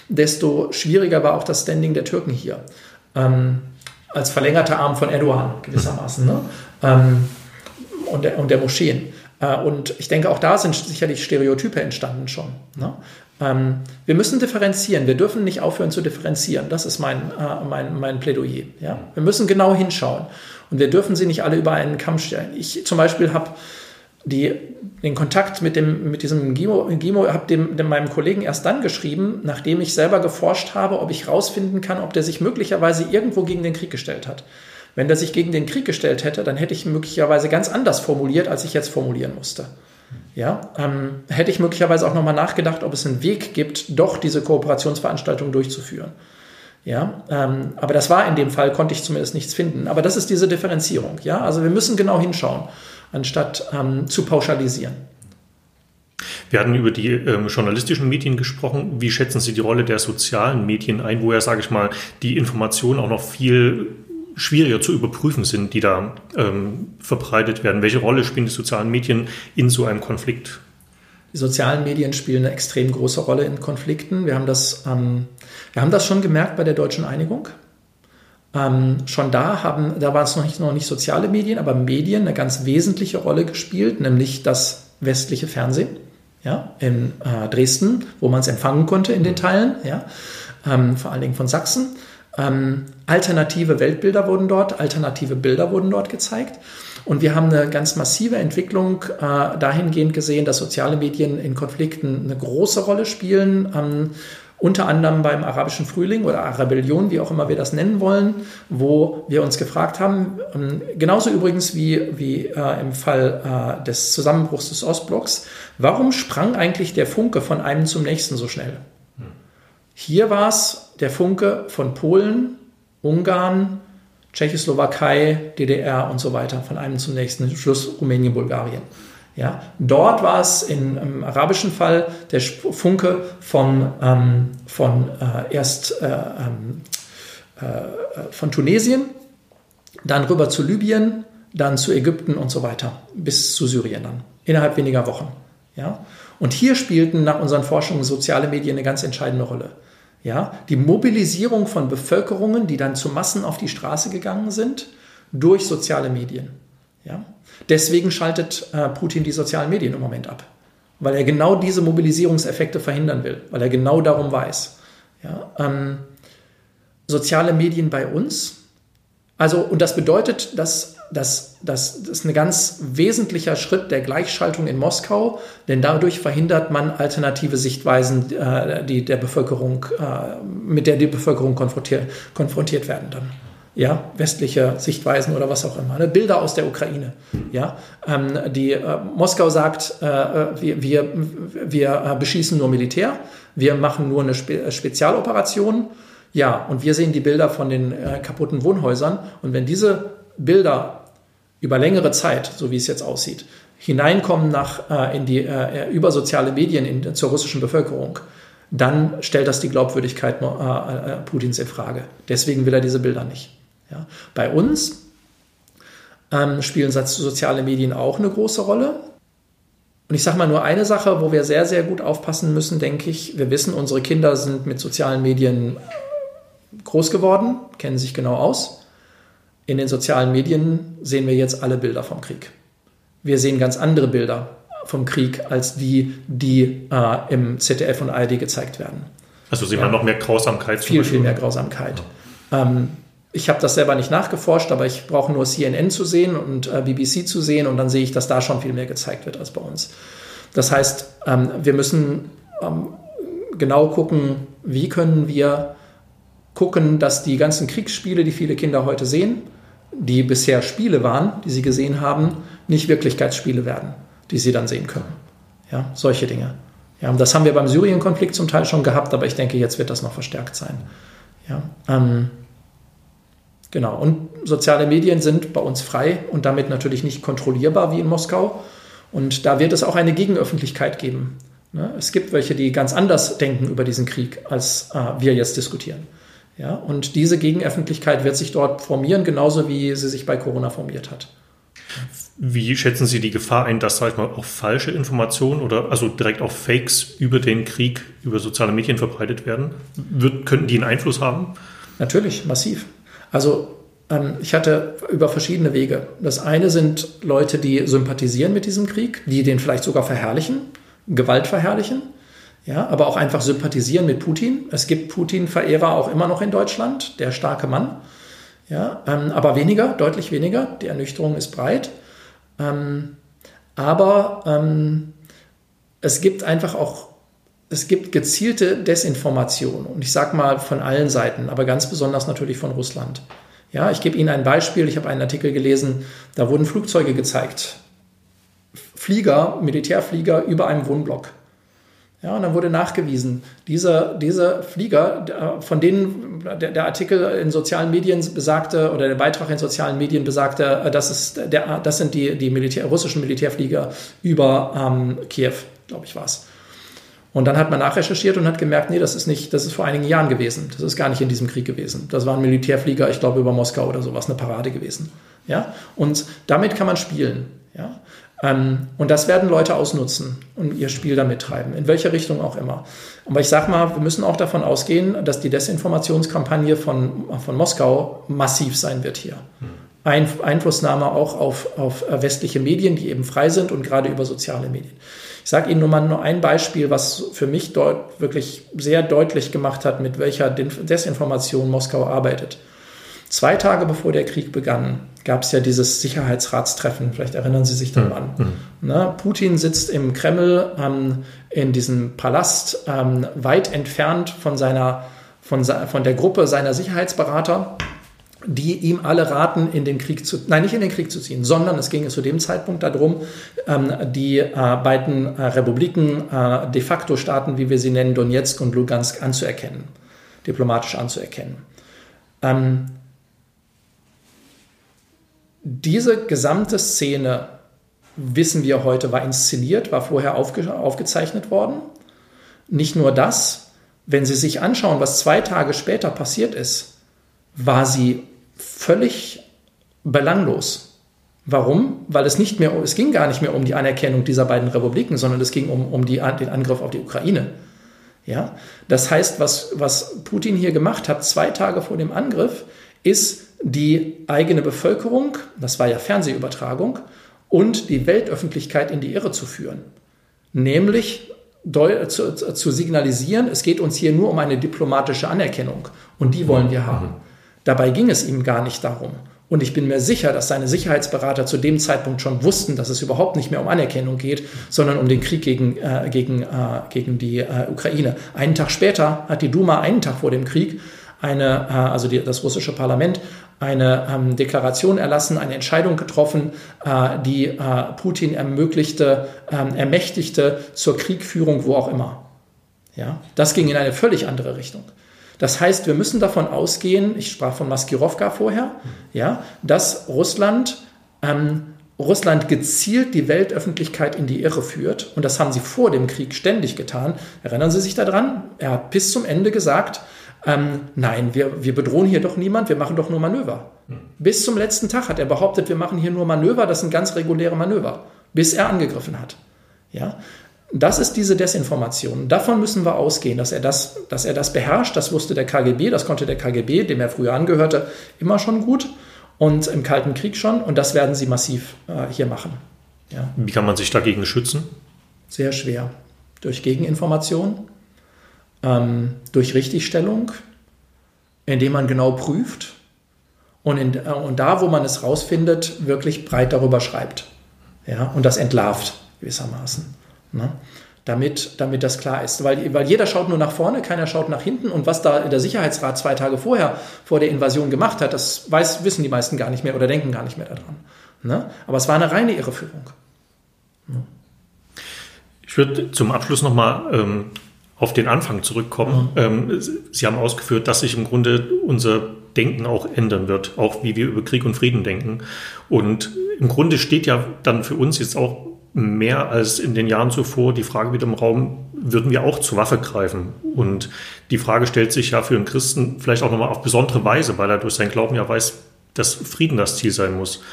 desto schwieriger war auch das Standing der Türken hier. Ähm, als verlängerter Arm von Erdogan gewissermaßen ne? ähm, und, der, und der Moscheen. Äh, und ich denke, auch da sind sicherlich Stereotype entstanden schon. Ne? Ähm, wir müssen differenzieren. Wir dürfen nicht aufhören zu differenzieren. Das ist mein, äh, mein, mein Plädoyer. Ja? Wir müssen genau hinschauen. Und wir dürfen sie nicht alle über einen Kamm stellen. Ich zum Beispiel habe die, den Kontakt mit, dem, mit diesem Gimo, Gimo habe dem, dem, meinem Kollegen erst dann geschrieben, nachdem ich selber geforscht habe, ob ich rausfinden kann, ob der sich möglicherweise irgendwo gegen den Krieg gestellt hat. Wenn der sich gegen den Krieg gestellt hätte, dann hätte ich möglicherweise ganz anders formuliert, als ich jetzt formulieren musste. Ja, ähm, hätte ich möglicherweise auch nochmal nachgedacht, ob es einen Weg gibt, doch diese Kooperationsveranstaltung durchzuführen. Ja, ähm, aber das war in dem Fall, konnte ich zumindest nichts finden. Aber das ist diese Differenzierung. Ja, also wir müssen genau hinschauen anstatt ähm, zu pauschalisieren. Wir hatten über die ähm, journalistischen Medien gesprochen. Wie schätzen Sie die Rolle der sozialen Medien ein, wo ja, sage ich mal, die Informationen auch noch viel schwieriger zu überprüfen sind, die da ähm, verbreitet werden? Welche Rolle spielen die sozialen Medien in so einem Konflikt? Die sozialen Medien spielen eine extrem große Rolle in Konflikten. Wir haben das, ähm, wir haben das schon gemerkt bei der deutschen Einigung. Ähm, schon da haben, da waren es noch nicht, noch nicht soziale Medien, aber Medien eine ganz wesentliche Rolle gespielt, nämlich das westliche Fernsehen ja, in äh, Dresden, wo man es empfangen konnte in den Teilen, ja, ähm, vor allen Dingen von Sachsen. Ähm, alternative Weltbilder wurden dort, alternative Bilder wurden dort gezeigt. Und wir haben eine ganz massive Entwicklung äh, dahingehend gesehen, dass soziale Medien in Konflikten eine große Rolle spielen. Ähm, unter anderem beim arabischen Frühling oder Rebellion, wie auch immer wir das nennen wollen, wo wir uns gefragt haben, ähm, genauso übrigens wie, wie äh, im Fall äh, des Zusammenbruchs des Ostblocks, warum sprang eigentlich der Funke von einem zum nächsten so schnell? Hier war es der Funke von Polen, Ungarn, Tschechoslowakei, DDR und so weiter, von einem zum nächsten, Schluss Rumänien, Bulgarien. Ja, dort war es in, im arabischen Fall der Funke von, ähm, von äh, erst äh, ähm, äh, von Tunesien, dann rüber zu Libyen, dann zu Ägypten und so weiter, bis zu Syrien dann, innerhalb weniger Wochen. Ja? Und hier spielten nach unseren Forschungen soziale Medien eine ganz entscheidende Rolle. Ja? Die Mobilisierung von Bevölkerungen, die dann zu Massen auf die Straße gegangen sind, durch soziale Medien. Ja? Deswegen schaltet äh, Putin die sozialen Medien im Moment ab, weil er genau diese Mobilisierungseffekte verhindern will, weil er genau darum weiß. Ja? Ähm, soziale Medien bei uns, also, und das bedeutet, dass das, das, das ist ein ganz wesentlicher Schritt der Gleichschaltung in Moskau, denn dadurch verhindert man alternative Sichtweisen, äh, die der Bevölkerung, äh, mit der die Bevölkerung konfrontiert, konfrontiert werden dann ja, westliche Sichtweisen oder was auch immer. Ne? Bilder aus der Ukraine. Ja? Ähm, die äh, Moskau sagt, äh, äh wir, wir, wir äh, beschießen nur Militär, wir machen nur eine Spe äh, Spezialoperation. Ja, und wir sehen die Bilder von den äh, kaputten Wohnhäusern. Und wenn diese Bilder über längere Zeit, so wie es jetzt aussieht, hineinkommen nach, in die, über soziale Medien in, zur russischen Bevölkerung, dann stellt das die Glaubwürdigkeit Putins in Frage. Deswegen will er diese Bilder nicht. Ja. Bei uns ähm, spielen soziale Medien auch eine große Rolle. Und ich sage mal nur eine Sache, wo wir sehr, sehr gut aufpassen müssen, denke ich. Wir wissen, unsere Kinder sind mit sozialen Medien groß geworden, kennen sich genau aus. In den sozialen Medien sehen wir jetzt alle Bilder vom Krieg. Wir sehen ganz andere Bilder vom Krieg als die, die äh, im ZDF und ARD gezeigt werden. Also sieht man noch mehr Grausamkeit? Viel, viel mehr Grausamkeit. Ja. Ähm, ich habe das selber nicht nachgeforscht, aber ich brauche nur CNN zu sehen und äh, BBC zu sehen und dann sehe ich, dass da schon viel mehr gezeigt wird als bei uns. Das heißt, ähm, wir müssen ähm, genau gucken, wie können wir gucken, dass die ganzen Kriegsspiele, die viele Kinder heute sehen, die bisher Spiele waren, die sie gesehen haben, nicht Wirklichkeitsspiele werden, die sie dann sehen können. Ja, solche Dinge. Ja, das haben wir beim Syrien-Konflikt zum Teil schon gehabt, aber ich denke, jetzt wird das noch verstärkt sein. Ja, ähm, Genau. Und soziale Medien sind bei uns frei und damit natürlich nicht kontrollierbar wie in Moskau. Und da wird es auch eine Gegenöffentlichkeit geben. Ne? Es gibt welche, die ganz anders denken über diesen Krieg, als äh, wir jetzt diskutieren. Ja, und diese Gegenöffentlichkeit wird sich dort formieren, genauso wie sie sich bei Corona formiert hat. Wie schätzen Sie die Gefahr ein, dass sag ich mal, auch falsche Informationen oder also direkt auch Fakes über den Krieg über soziale Medien verbreitet werden? Wird, könnten die einen Einfluss haben? Natürlich, massiv. Also ähm, ich hatte über verschiedene Wege. Das eine sind Leute, die sympathisieren mit diesem Krieg, die den vielleicht sogar verherrlichen, Gewalt verherrlichen, ja, aber auch einfach sympathisieren mit Putin. Es gibt Putin-Verehrer auch immer noch in Deutschland, der starke Mann, ja, ähm, aber weniger, deutlich weniger. Die Ernüchterung ist breit. Ähm, aber es gibt einfach auch es gibt gezielte Desinformation und ich sage mal von allen Seiten, aber ganz besonders natürlich von Russland. Ja, ich gebe Ihnen ein Beispiel. Ich habe einen Artikel gelesen, da wurden Flugzeuge gezeigt. Flieger, Militärflieger über einem Wohnblock. Ja, und dann wurde nachgewiesen, diese, diese Flieger, von denen der, der, Artikel in sozialen Medien besagte oder der Beitrag in sozialen Medien besagte, das, ist der, das sind die, die Militär, russischen Militärflieger über ähm, Kiew, glaube ich, war es. Und dann hat man nachrecherchiert und hat gemerkt, nee, das ist nicht, das ist vor einigen Jahren gewesen. Das ist gar nicht in diesem Krieg gewesen. Das war ein Militärflieger, ich glaube, über Moskau oder sowas, eine Parade gewesen. Ja? Und damit kann man spielen. Ja? Ähm, und das werden Leute ausnutzen und ihr Spiel damit treiben, in welche Richtung auch immer. Aber ich sage mal, wir müssen auch davon ausgehen, dass die Desinformationskampagne von, von Moskau massiv sein wird hier. Ein, Einflussnahme auch auf, auf westliche Medien, die eben frei sind und gerade über soziale Medien. Ich sage Ihnen nur mal nur ein Beispiel, was für mich dort wirklich sehr deutlich gemacht hat, mit welcher Desinformation Moskau arbeitet. Zwei Tage bevor der Krieg begann, gab es ja dieses Sicherheitsratstreffen. Vielleicht erinnern Sie sich daran. Mhm. Na, Putin sitzt im Kreml ähm, in diesem Palast, ähm, weit entfernt von seiner, von, von der Gruppe seiner Sicherheitsberater die ihm alle raten, in den Krieg zu, nein, nicht in den Krieg zu ziehen, sondern es ging zu dem Zeitpunkt darum, ähm, die äh, beiden äh, Republiken, äh, de facto Staaten, wie wir sie nennen, Donetsk und Lugansk anzuerkennen, diplomatisch anzuerkennen. Ähm, diese gesamte Szene, wissen wir heute, war inszeniert, war vorher aufge aufgezeichnet worden. Nicht nur das, wenn Sie sich anschauen, was zwei Tage später passiert ist, war sie völlig belanglos. Warum? Weil es nicht mehr, es ging gar nicht mehr um die Anerkennung dieser beiden Republiken, sondern es ging um, um die, den Angriff auf die Ukraine. Ja? Das heißt, was, was Putin hier gemacht hat, zwei Tage vor dem Angriff, ist die eigene Bevölkerung, das war ja Fernsehübertragung, und die Weltöffentlichkeit in die Irre zu führen. Nämlich zu, zu, signalisieren, es geht uns hier nur um eine diplomatische Anerkennung und die wollen wir haben. Dabei ging es ihm gar nicht darum. Und ich bin mir sicher, dass seine Sicherheitsberater zu dem Zeitpunkt schon wussten, dass es überhaupt nicht mehr um Anerkennung geht, sondern um den Krieg gegen, äh, gegen, äh, gegen die äh, Ukraine. Einen Tag später hat die Duma, einen Tag vor dem Krieg, eine, äh, also die, das russische Parlament, eine ähm, Deklaration erlassen, eine Entscheidung getroffen, äh, die äh, Putin ermöglichte, ähm, ermächtigte zur Kriegführung, wo auch immer. Ja, das ging in eine völlig andere Richtung. Das heißt, wir müssen davon ausgehen, ich sprach von Maskirovka vorher, ja, dass Russland, ähm, Russland gezielt die Weltöffentlichkeit in die Irre führt. Und das haben sie vor dem Krieg ständig getan. Erinnern Sie sich daran? Er hat bis zum Ende gesagt, ähm, nein, wir, wir bedrohen hier doch niemand, wir machen doch nur Manöver. Bis zum letzten Tag hat er behauptet, wir machen hier nur Manöver, das sind ganz reguläre Manöver, bis er angegriffen hat. Ja? Das ist diese Desinformation. Davon müssen wir ausgehen, dass er, das, dass er das beherrscht. Das wusste der KGB, das konnte der KGB, dem er früher angehörte, immer schon gut und im Kalten Krieg schon. Und das werden sie massiv äh, hier machen. Ja. Wie kann man sich dagegen schützen? Sehr schwer. Durch Gegeninformation, ähm, durch Richtigstellung, indem man genau prüft und, in, äh, und da, wo man es rausfindet, wirklich breit darüber schreibt. Ja, und das entlarvt gewissermaßen. Ne? Damit, damit das klar ist. Weil, weil jeder schaut nur nach vorne, keiner schaut nach hinten. Und was da der Sicherheitsrat zwei Tage vorher vor der Invasion gemacht hat, das weiß, wissen die meisten gar nicht mehr oder denken gar nicht mehr daran. Ne? Aber es war eine reine Irreführung. Ne? Ich würde zum Abschluss nochmal ähm, auf den Anfang zurückkommen. Mhm. Ähm, Sie haben ausgeführt, dass sich im Grunde unser Denken auch ändern wird, auch wie wir über Krieg und Frieden denken. Und im Grunde steht ja dann für uns jetzt auch mehr als in den Jahren zuvor die Frage wieder im Raum, würden wir auch zur Waffe greifen? Und die Frage stellt sich ja für einen Christen vielleicht auch nochmal auf besondere Weise, weil er durch seinen Glauben ja weiß, dass Frieden das Ziel sein muss.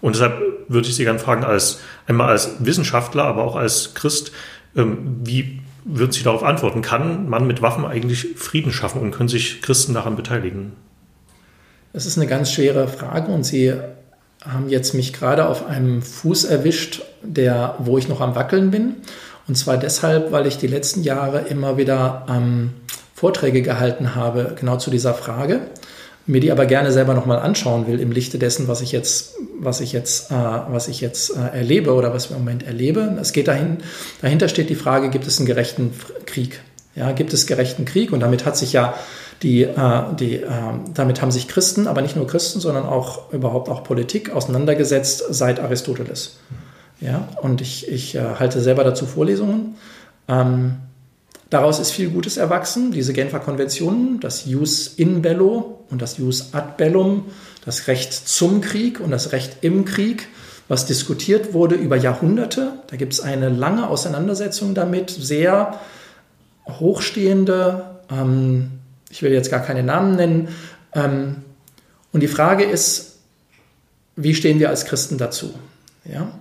Und deshalb würde ich Sie gerne fragen, als, einmal als Wissenschaftler, aber auch als Christ, ähm, wie würden Sie darauf antworten? Kann man mit Waffen eigentlich Frieden schaffen und können sich Christen daran beteiligen? Das ist eine ganz schwere Frage und Sie haben jetzt mich gerade auf einem Fuß erwischt, der, wo ich noch am Wackeln bin. Und zwar deshalb, weil ich die letzten Jahre immer wieder ähm, Vorträge gehalten habe, genau zu dieser Frage, mir die aber gerne selber nochmal anschauen will im Lichte dessen, was ich jetzt, was ich jetzt, äh, was ich jetzt äh, erlebe oder was wir im Moment erlebe. Es geht dahin, dahinter steht die Frage, gibt es einen gerechten Krieg? Ja, gibt es gerechten Krieg? Und damit hat sich ja die, äh, die, äh, damit haben sich Christen, aber nicht nur Christen, sondern auch überhaupt auch Politik auseinandergesetzt seit Aristoteles. Ja, und ich, ich äh, halte selber dazu Vorlesungen. Ähm, daraus ist viel Gutes erwachsen. Diese Genfer Konventionen, das Jus in bello und das Jus ad bellum, das Recht zum Krieg und das Recht im Krieg, was diskutiert wurde über Jahrhunderte. Da gibt es eine lange Auseinandersetzung damit, sehr hochstehende ähm, ich will jetzt gar keine Namen nennen. Ähm, und die Frage ist, wie stehen wir als Christen dazu? Ja?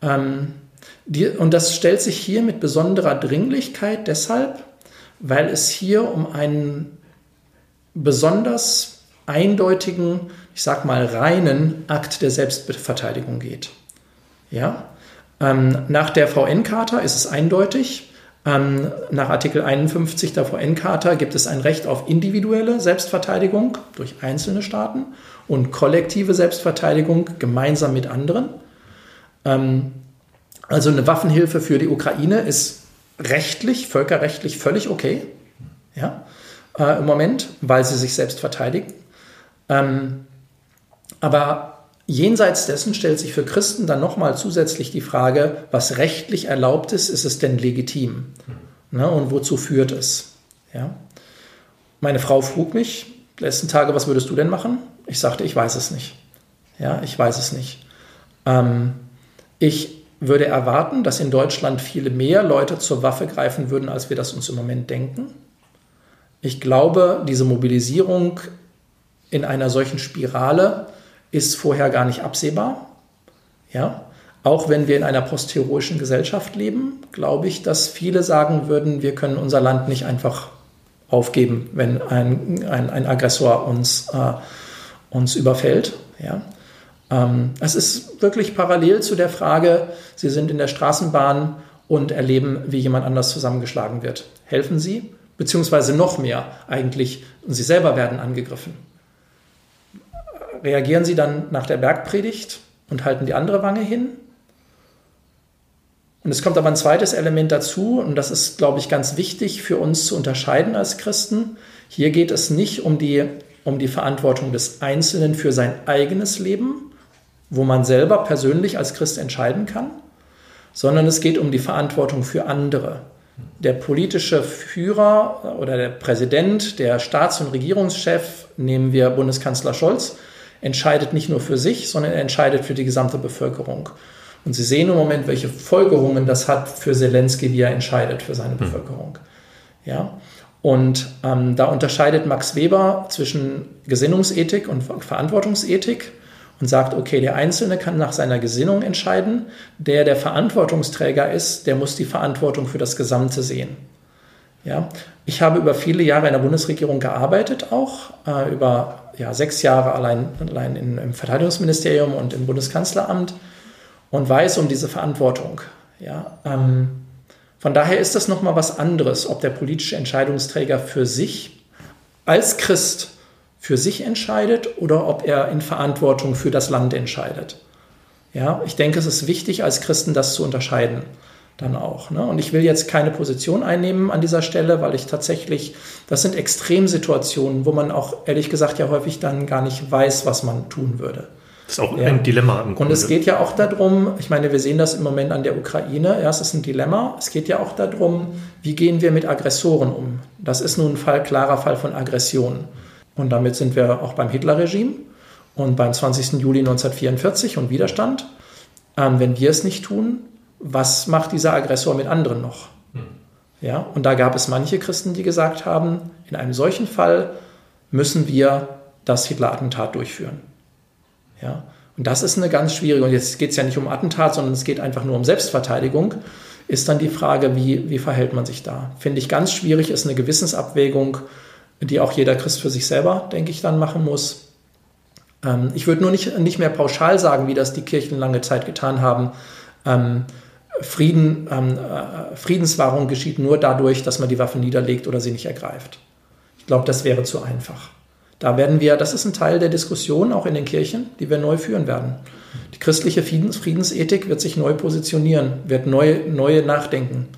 Ähm, die, und das stellt sich hier mit besonderer Dringlichkeit deshalb, weil es hier um einen besonders eindeutigen, ich sag mal reinen Akt der Selbstverteidigung geht. Ja? Ähm, nach der VN-Charta ist es eindeutig, ähm, nach Artikel 51 der VN-Charta gibt es ein Recht auf individuelle Selbstverteidigung durch einzelne Staaten und kollektive Selbstverteidigung gemeinsam mit anderen. Ähm, also eine Waffenhilfe für die Ukraine ist rechtlich, völkerrechtlich völlig okay ja, äh, im Moment, weil sie sich selbst verteidigen. Ähm, aber Jenseits dessen stellt sich für Christen dann nochmal zusätzlich die Frage, was rechtlich erlaubt ist, ist es denn legitim? Ne, und wozu führt es? Ja? Meine Frau frug mich letzten Tage, was würdest du denn machen? Ich sagte, ich weiß es nicht. Ja, ich weiß es nicht. Ähm, ich würde erwarten, dass in Deutschland viele mehr Leute zur Waffe greifen würden, als wir das uns im Moment denken. Ich glaube, diese Mobilisierung in einer solchen Spirale ist vorher gar nicht absehbar. Ja, auch wenn wir in einer postheroischen Gesellschaft leben, glaube ich, dass viele sagen würden, wir können unser Land nicht einfach aufgeben, wenn ein, ein, ein Aggressor uns, äh, uns überfällt. Ja? Ähm, es ist wirklich parallel zu der Frage, Sie sind in der Straßenbahn und erleben, wie jemand anders zusammengeschlagen wird. Helfen Sie? Beziehungsweise noch mehr eigentlich, Sie selber werden angegriffen. Reagieren Sie dann nach der Bergpredigt und halten die andere Wange hin? Und es kommt aber ein zweites Element dazu, und das ist, glaube ich, ganz wichtig für uns zu unterscheiden als Christen. Hier geht es nicht um die, um die Verantwortung des Einzelnen für sein eigenes Leben, wo man selber persönlich als Christ entscheiden kann, sondern es geht um die Verantwortung für andere. Der politische Führer oder der Präsident, der Staats- und Regierungschef, nehmen wir Bundeskanzler Scholz, entscheidet nicht nur für sich, sondern er entscheidet für die gesamte Bevölkerung. Und Sie sehen im Moment, welche Folgerungen das hat für Zelensky, wie er entscheidet für seine hm. Bevölkerung. Ja? Und ähm, da unterscheidet Max Weber zwischen Gesinnungsethik und Verantwortungsethik und sagt, okay, der Einzelne kann nach seiner Gesinnung entscheiden, der der Verantwortungsträger ist, der muss die Verantwortung für das Gesamte sehen. Ja, ich habe über viele Jahre in der Bundesregierung gearbeitet, auch äh, über ja, sechs Jahre allein, allein in, im Verteidigungsministerium und im Bundeskanzleramt und weiß um diese Verantwortung. Ja, ähm, von daher ist das nochmal was anderes, ob der politische Entscheidungsträger für sich als Christ für sich entscheidet oder ob er in Verantwortung für das Land entscheidet. Ja, ich denke, es ist wichtig, als Christen das zu unterscheiden dann auch. Ne? Und ich will jetzt keine Position einnehmen an dieser Stelle, weil ich tatsächlich, das sind Extremsituationen, wo man auch ehrlich gesagt ja häufig dann gar nicht weiß, was man tun würde. Das ist auch ja. ein Dilemma im Grunde. Und es geht ja auch darum, ich meine, wir sehen das im Moment an der Ukraine, ja, es ist ein Dilemma. Es geht ja auch darum, wie gehen wir mit Aggressoren um. Das ist nun ein Fall, klarer Fall von Aggression. Und damit sind wir auch beim Hitlerregime und beim 20. Juli 1944 und Widerstand. Ähm, wenn wir es nicht tun, was macht dieser Aggressor mit anderen noch? Hm. Ja, und da gab es manche Christen, die gesagt haben, in einem solchen Fall müssen wir das Hitler-Attentat durchführen. Ja? Und das ist eine ganz schwierige, und jetzt geht es ja nicht um Attentat, sondern es geht einfach nur um Selbstverteidigung, ist dann die Frage, wie, wie verhält man sich da? Finde ich ganz schwierig, ist eine Gewissensabwägung, die auch jeder Christ für sich selber, denke ich, dann machen muss. Ähm, ich würde nur nicht, nicht mehr pauschal sagen, wie das die Kirchen lange Zeit getan haben. Ähm, Frieden, ähm, äh, Friedenswahrung geschieht nur dadurch, dass man die Waffen niederlegt oder sie nicht ergreift. Ich glaube, das wäre zu einfach. Da werden wir, das ist ein Teil der Diskussion auch in den Kirchen, die wir neu führen werden. Die christliche Friedens, Friedensethik wird sich neu positionieren, wird neu, neue nachdenken.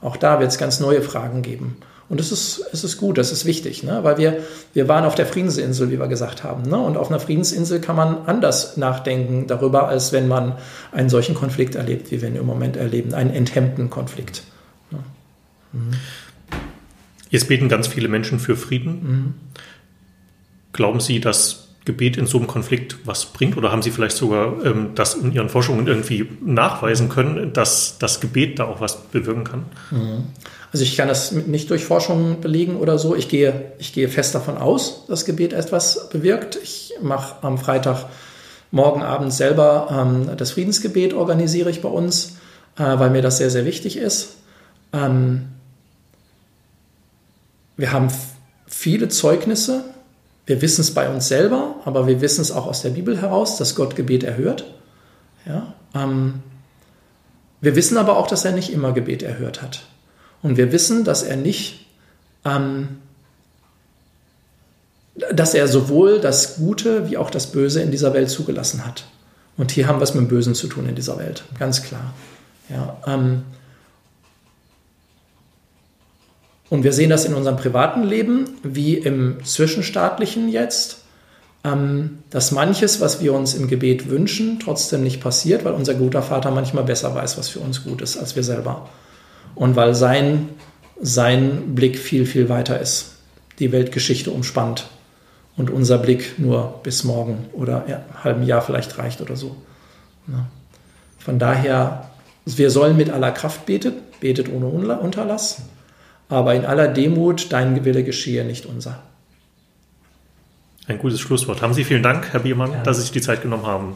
Auch da wird es ganz neue Fragen geben. Und es ist, es ist gut, das ist wichtig, ne? weil wir, wir waren auf der Friedensinsel, wie wir gesagt haben. Ne? Und auf einer Friedensinsel kann man anders nachdenken darüber, als wenn man einen solchen Konflikt erlebt, wie wir ihn im Moment erleben, einen enthemmten Konflikt. Ne? Mhm. Jetzt beten ganz viele Menschen für Frieden. Mhm. Glauben Sie, dass Gebet in so einem Konflikt was bringt? Oder haben Sie vielleicht sogar ähm, das in Ihren Forschungen irgendwie nachweisen können, dass das Gebet da auch was bewirken kann? Mhm. Also ich kann das nicht durch Forschung belegen oder so. Ich gehe, ich gehe fest davon aus, dass Gebet etwas bewirkt. Ich mache am Freitag morgen Abend selber ähm, das Friedensgebet organisiere ich bei uns, äh, weil mir das sehr, sehr wichtig ist. Ähm, wir haben viele Zeugnisse wir wissen es bei uns selber, aber wir wissen es auch aus der Bibel heraus, dass Gott Gebet erhört. Ja, ähm, wir wissen aber auch, dass er nicht immer Gebet erhört hat. Und wir wissen, dass er nicht, ähm, dass er sowohl das Gute wie auch das Böse in dieser Welt zugelassen hat. Und hier haben wir es mit dem Bösen zu tun in dieser Welt, ganz klar. Ja, ähm, Und wir sehen das in unserem privaten Leben wie im zwischenstaatlichen jetzt, ähm, dass manches, was wir uns im Gebet wünschen, trotzdem nicht passiert, weil unser guter Vater manchmal besser weiß, was für uns gut ist, als wir selber. Und weil sein, sein Blick viel, viel weiter ist, die Weltgeschichte umspannt und unser Blick nur bis morgen oder ja, halben Jahr vielleicht reicht oder so. Von daher, wir sollen mit aller Kraft beten, betet ohne Unterlass aber in aller Demut, dein Wille geschehe, nicht unser. Ein gutes Schlusswort. Haben Sie vielen Dank, Herr Biermann, ja. dass Sie sich die Zeit genommen haben.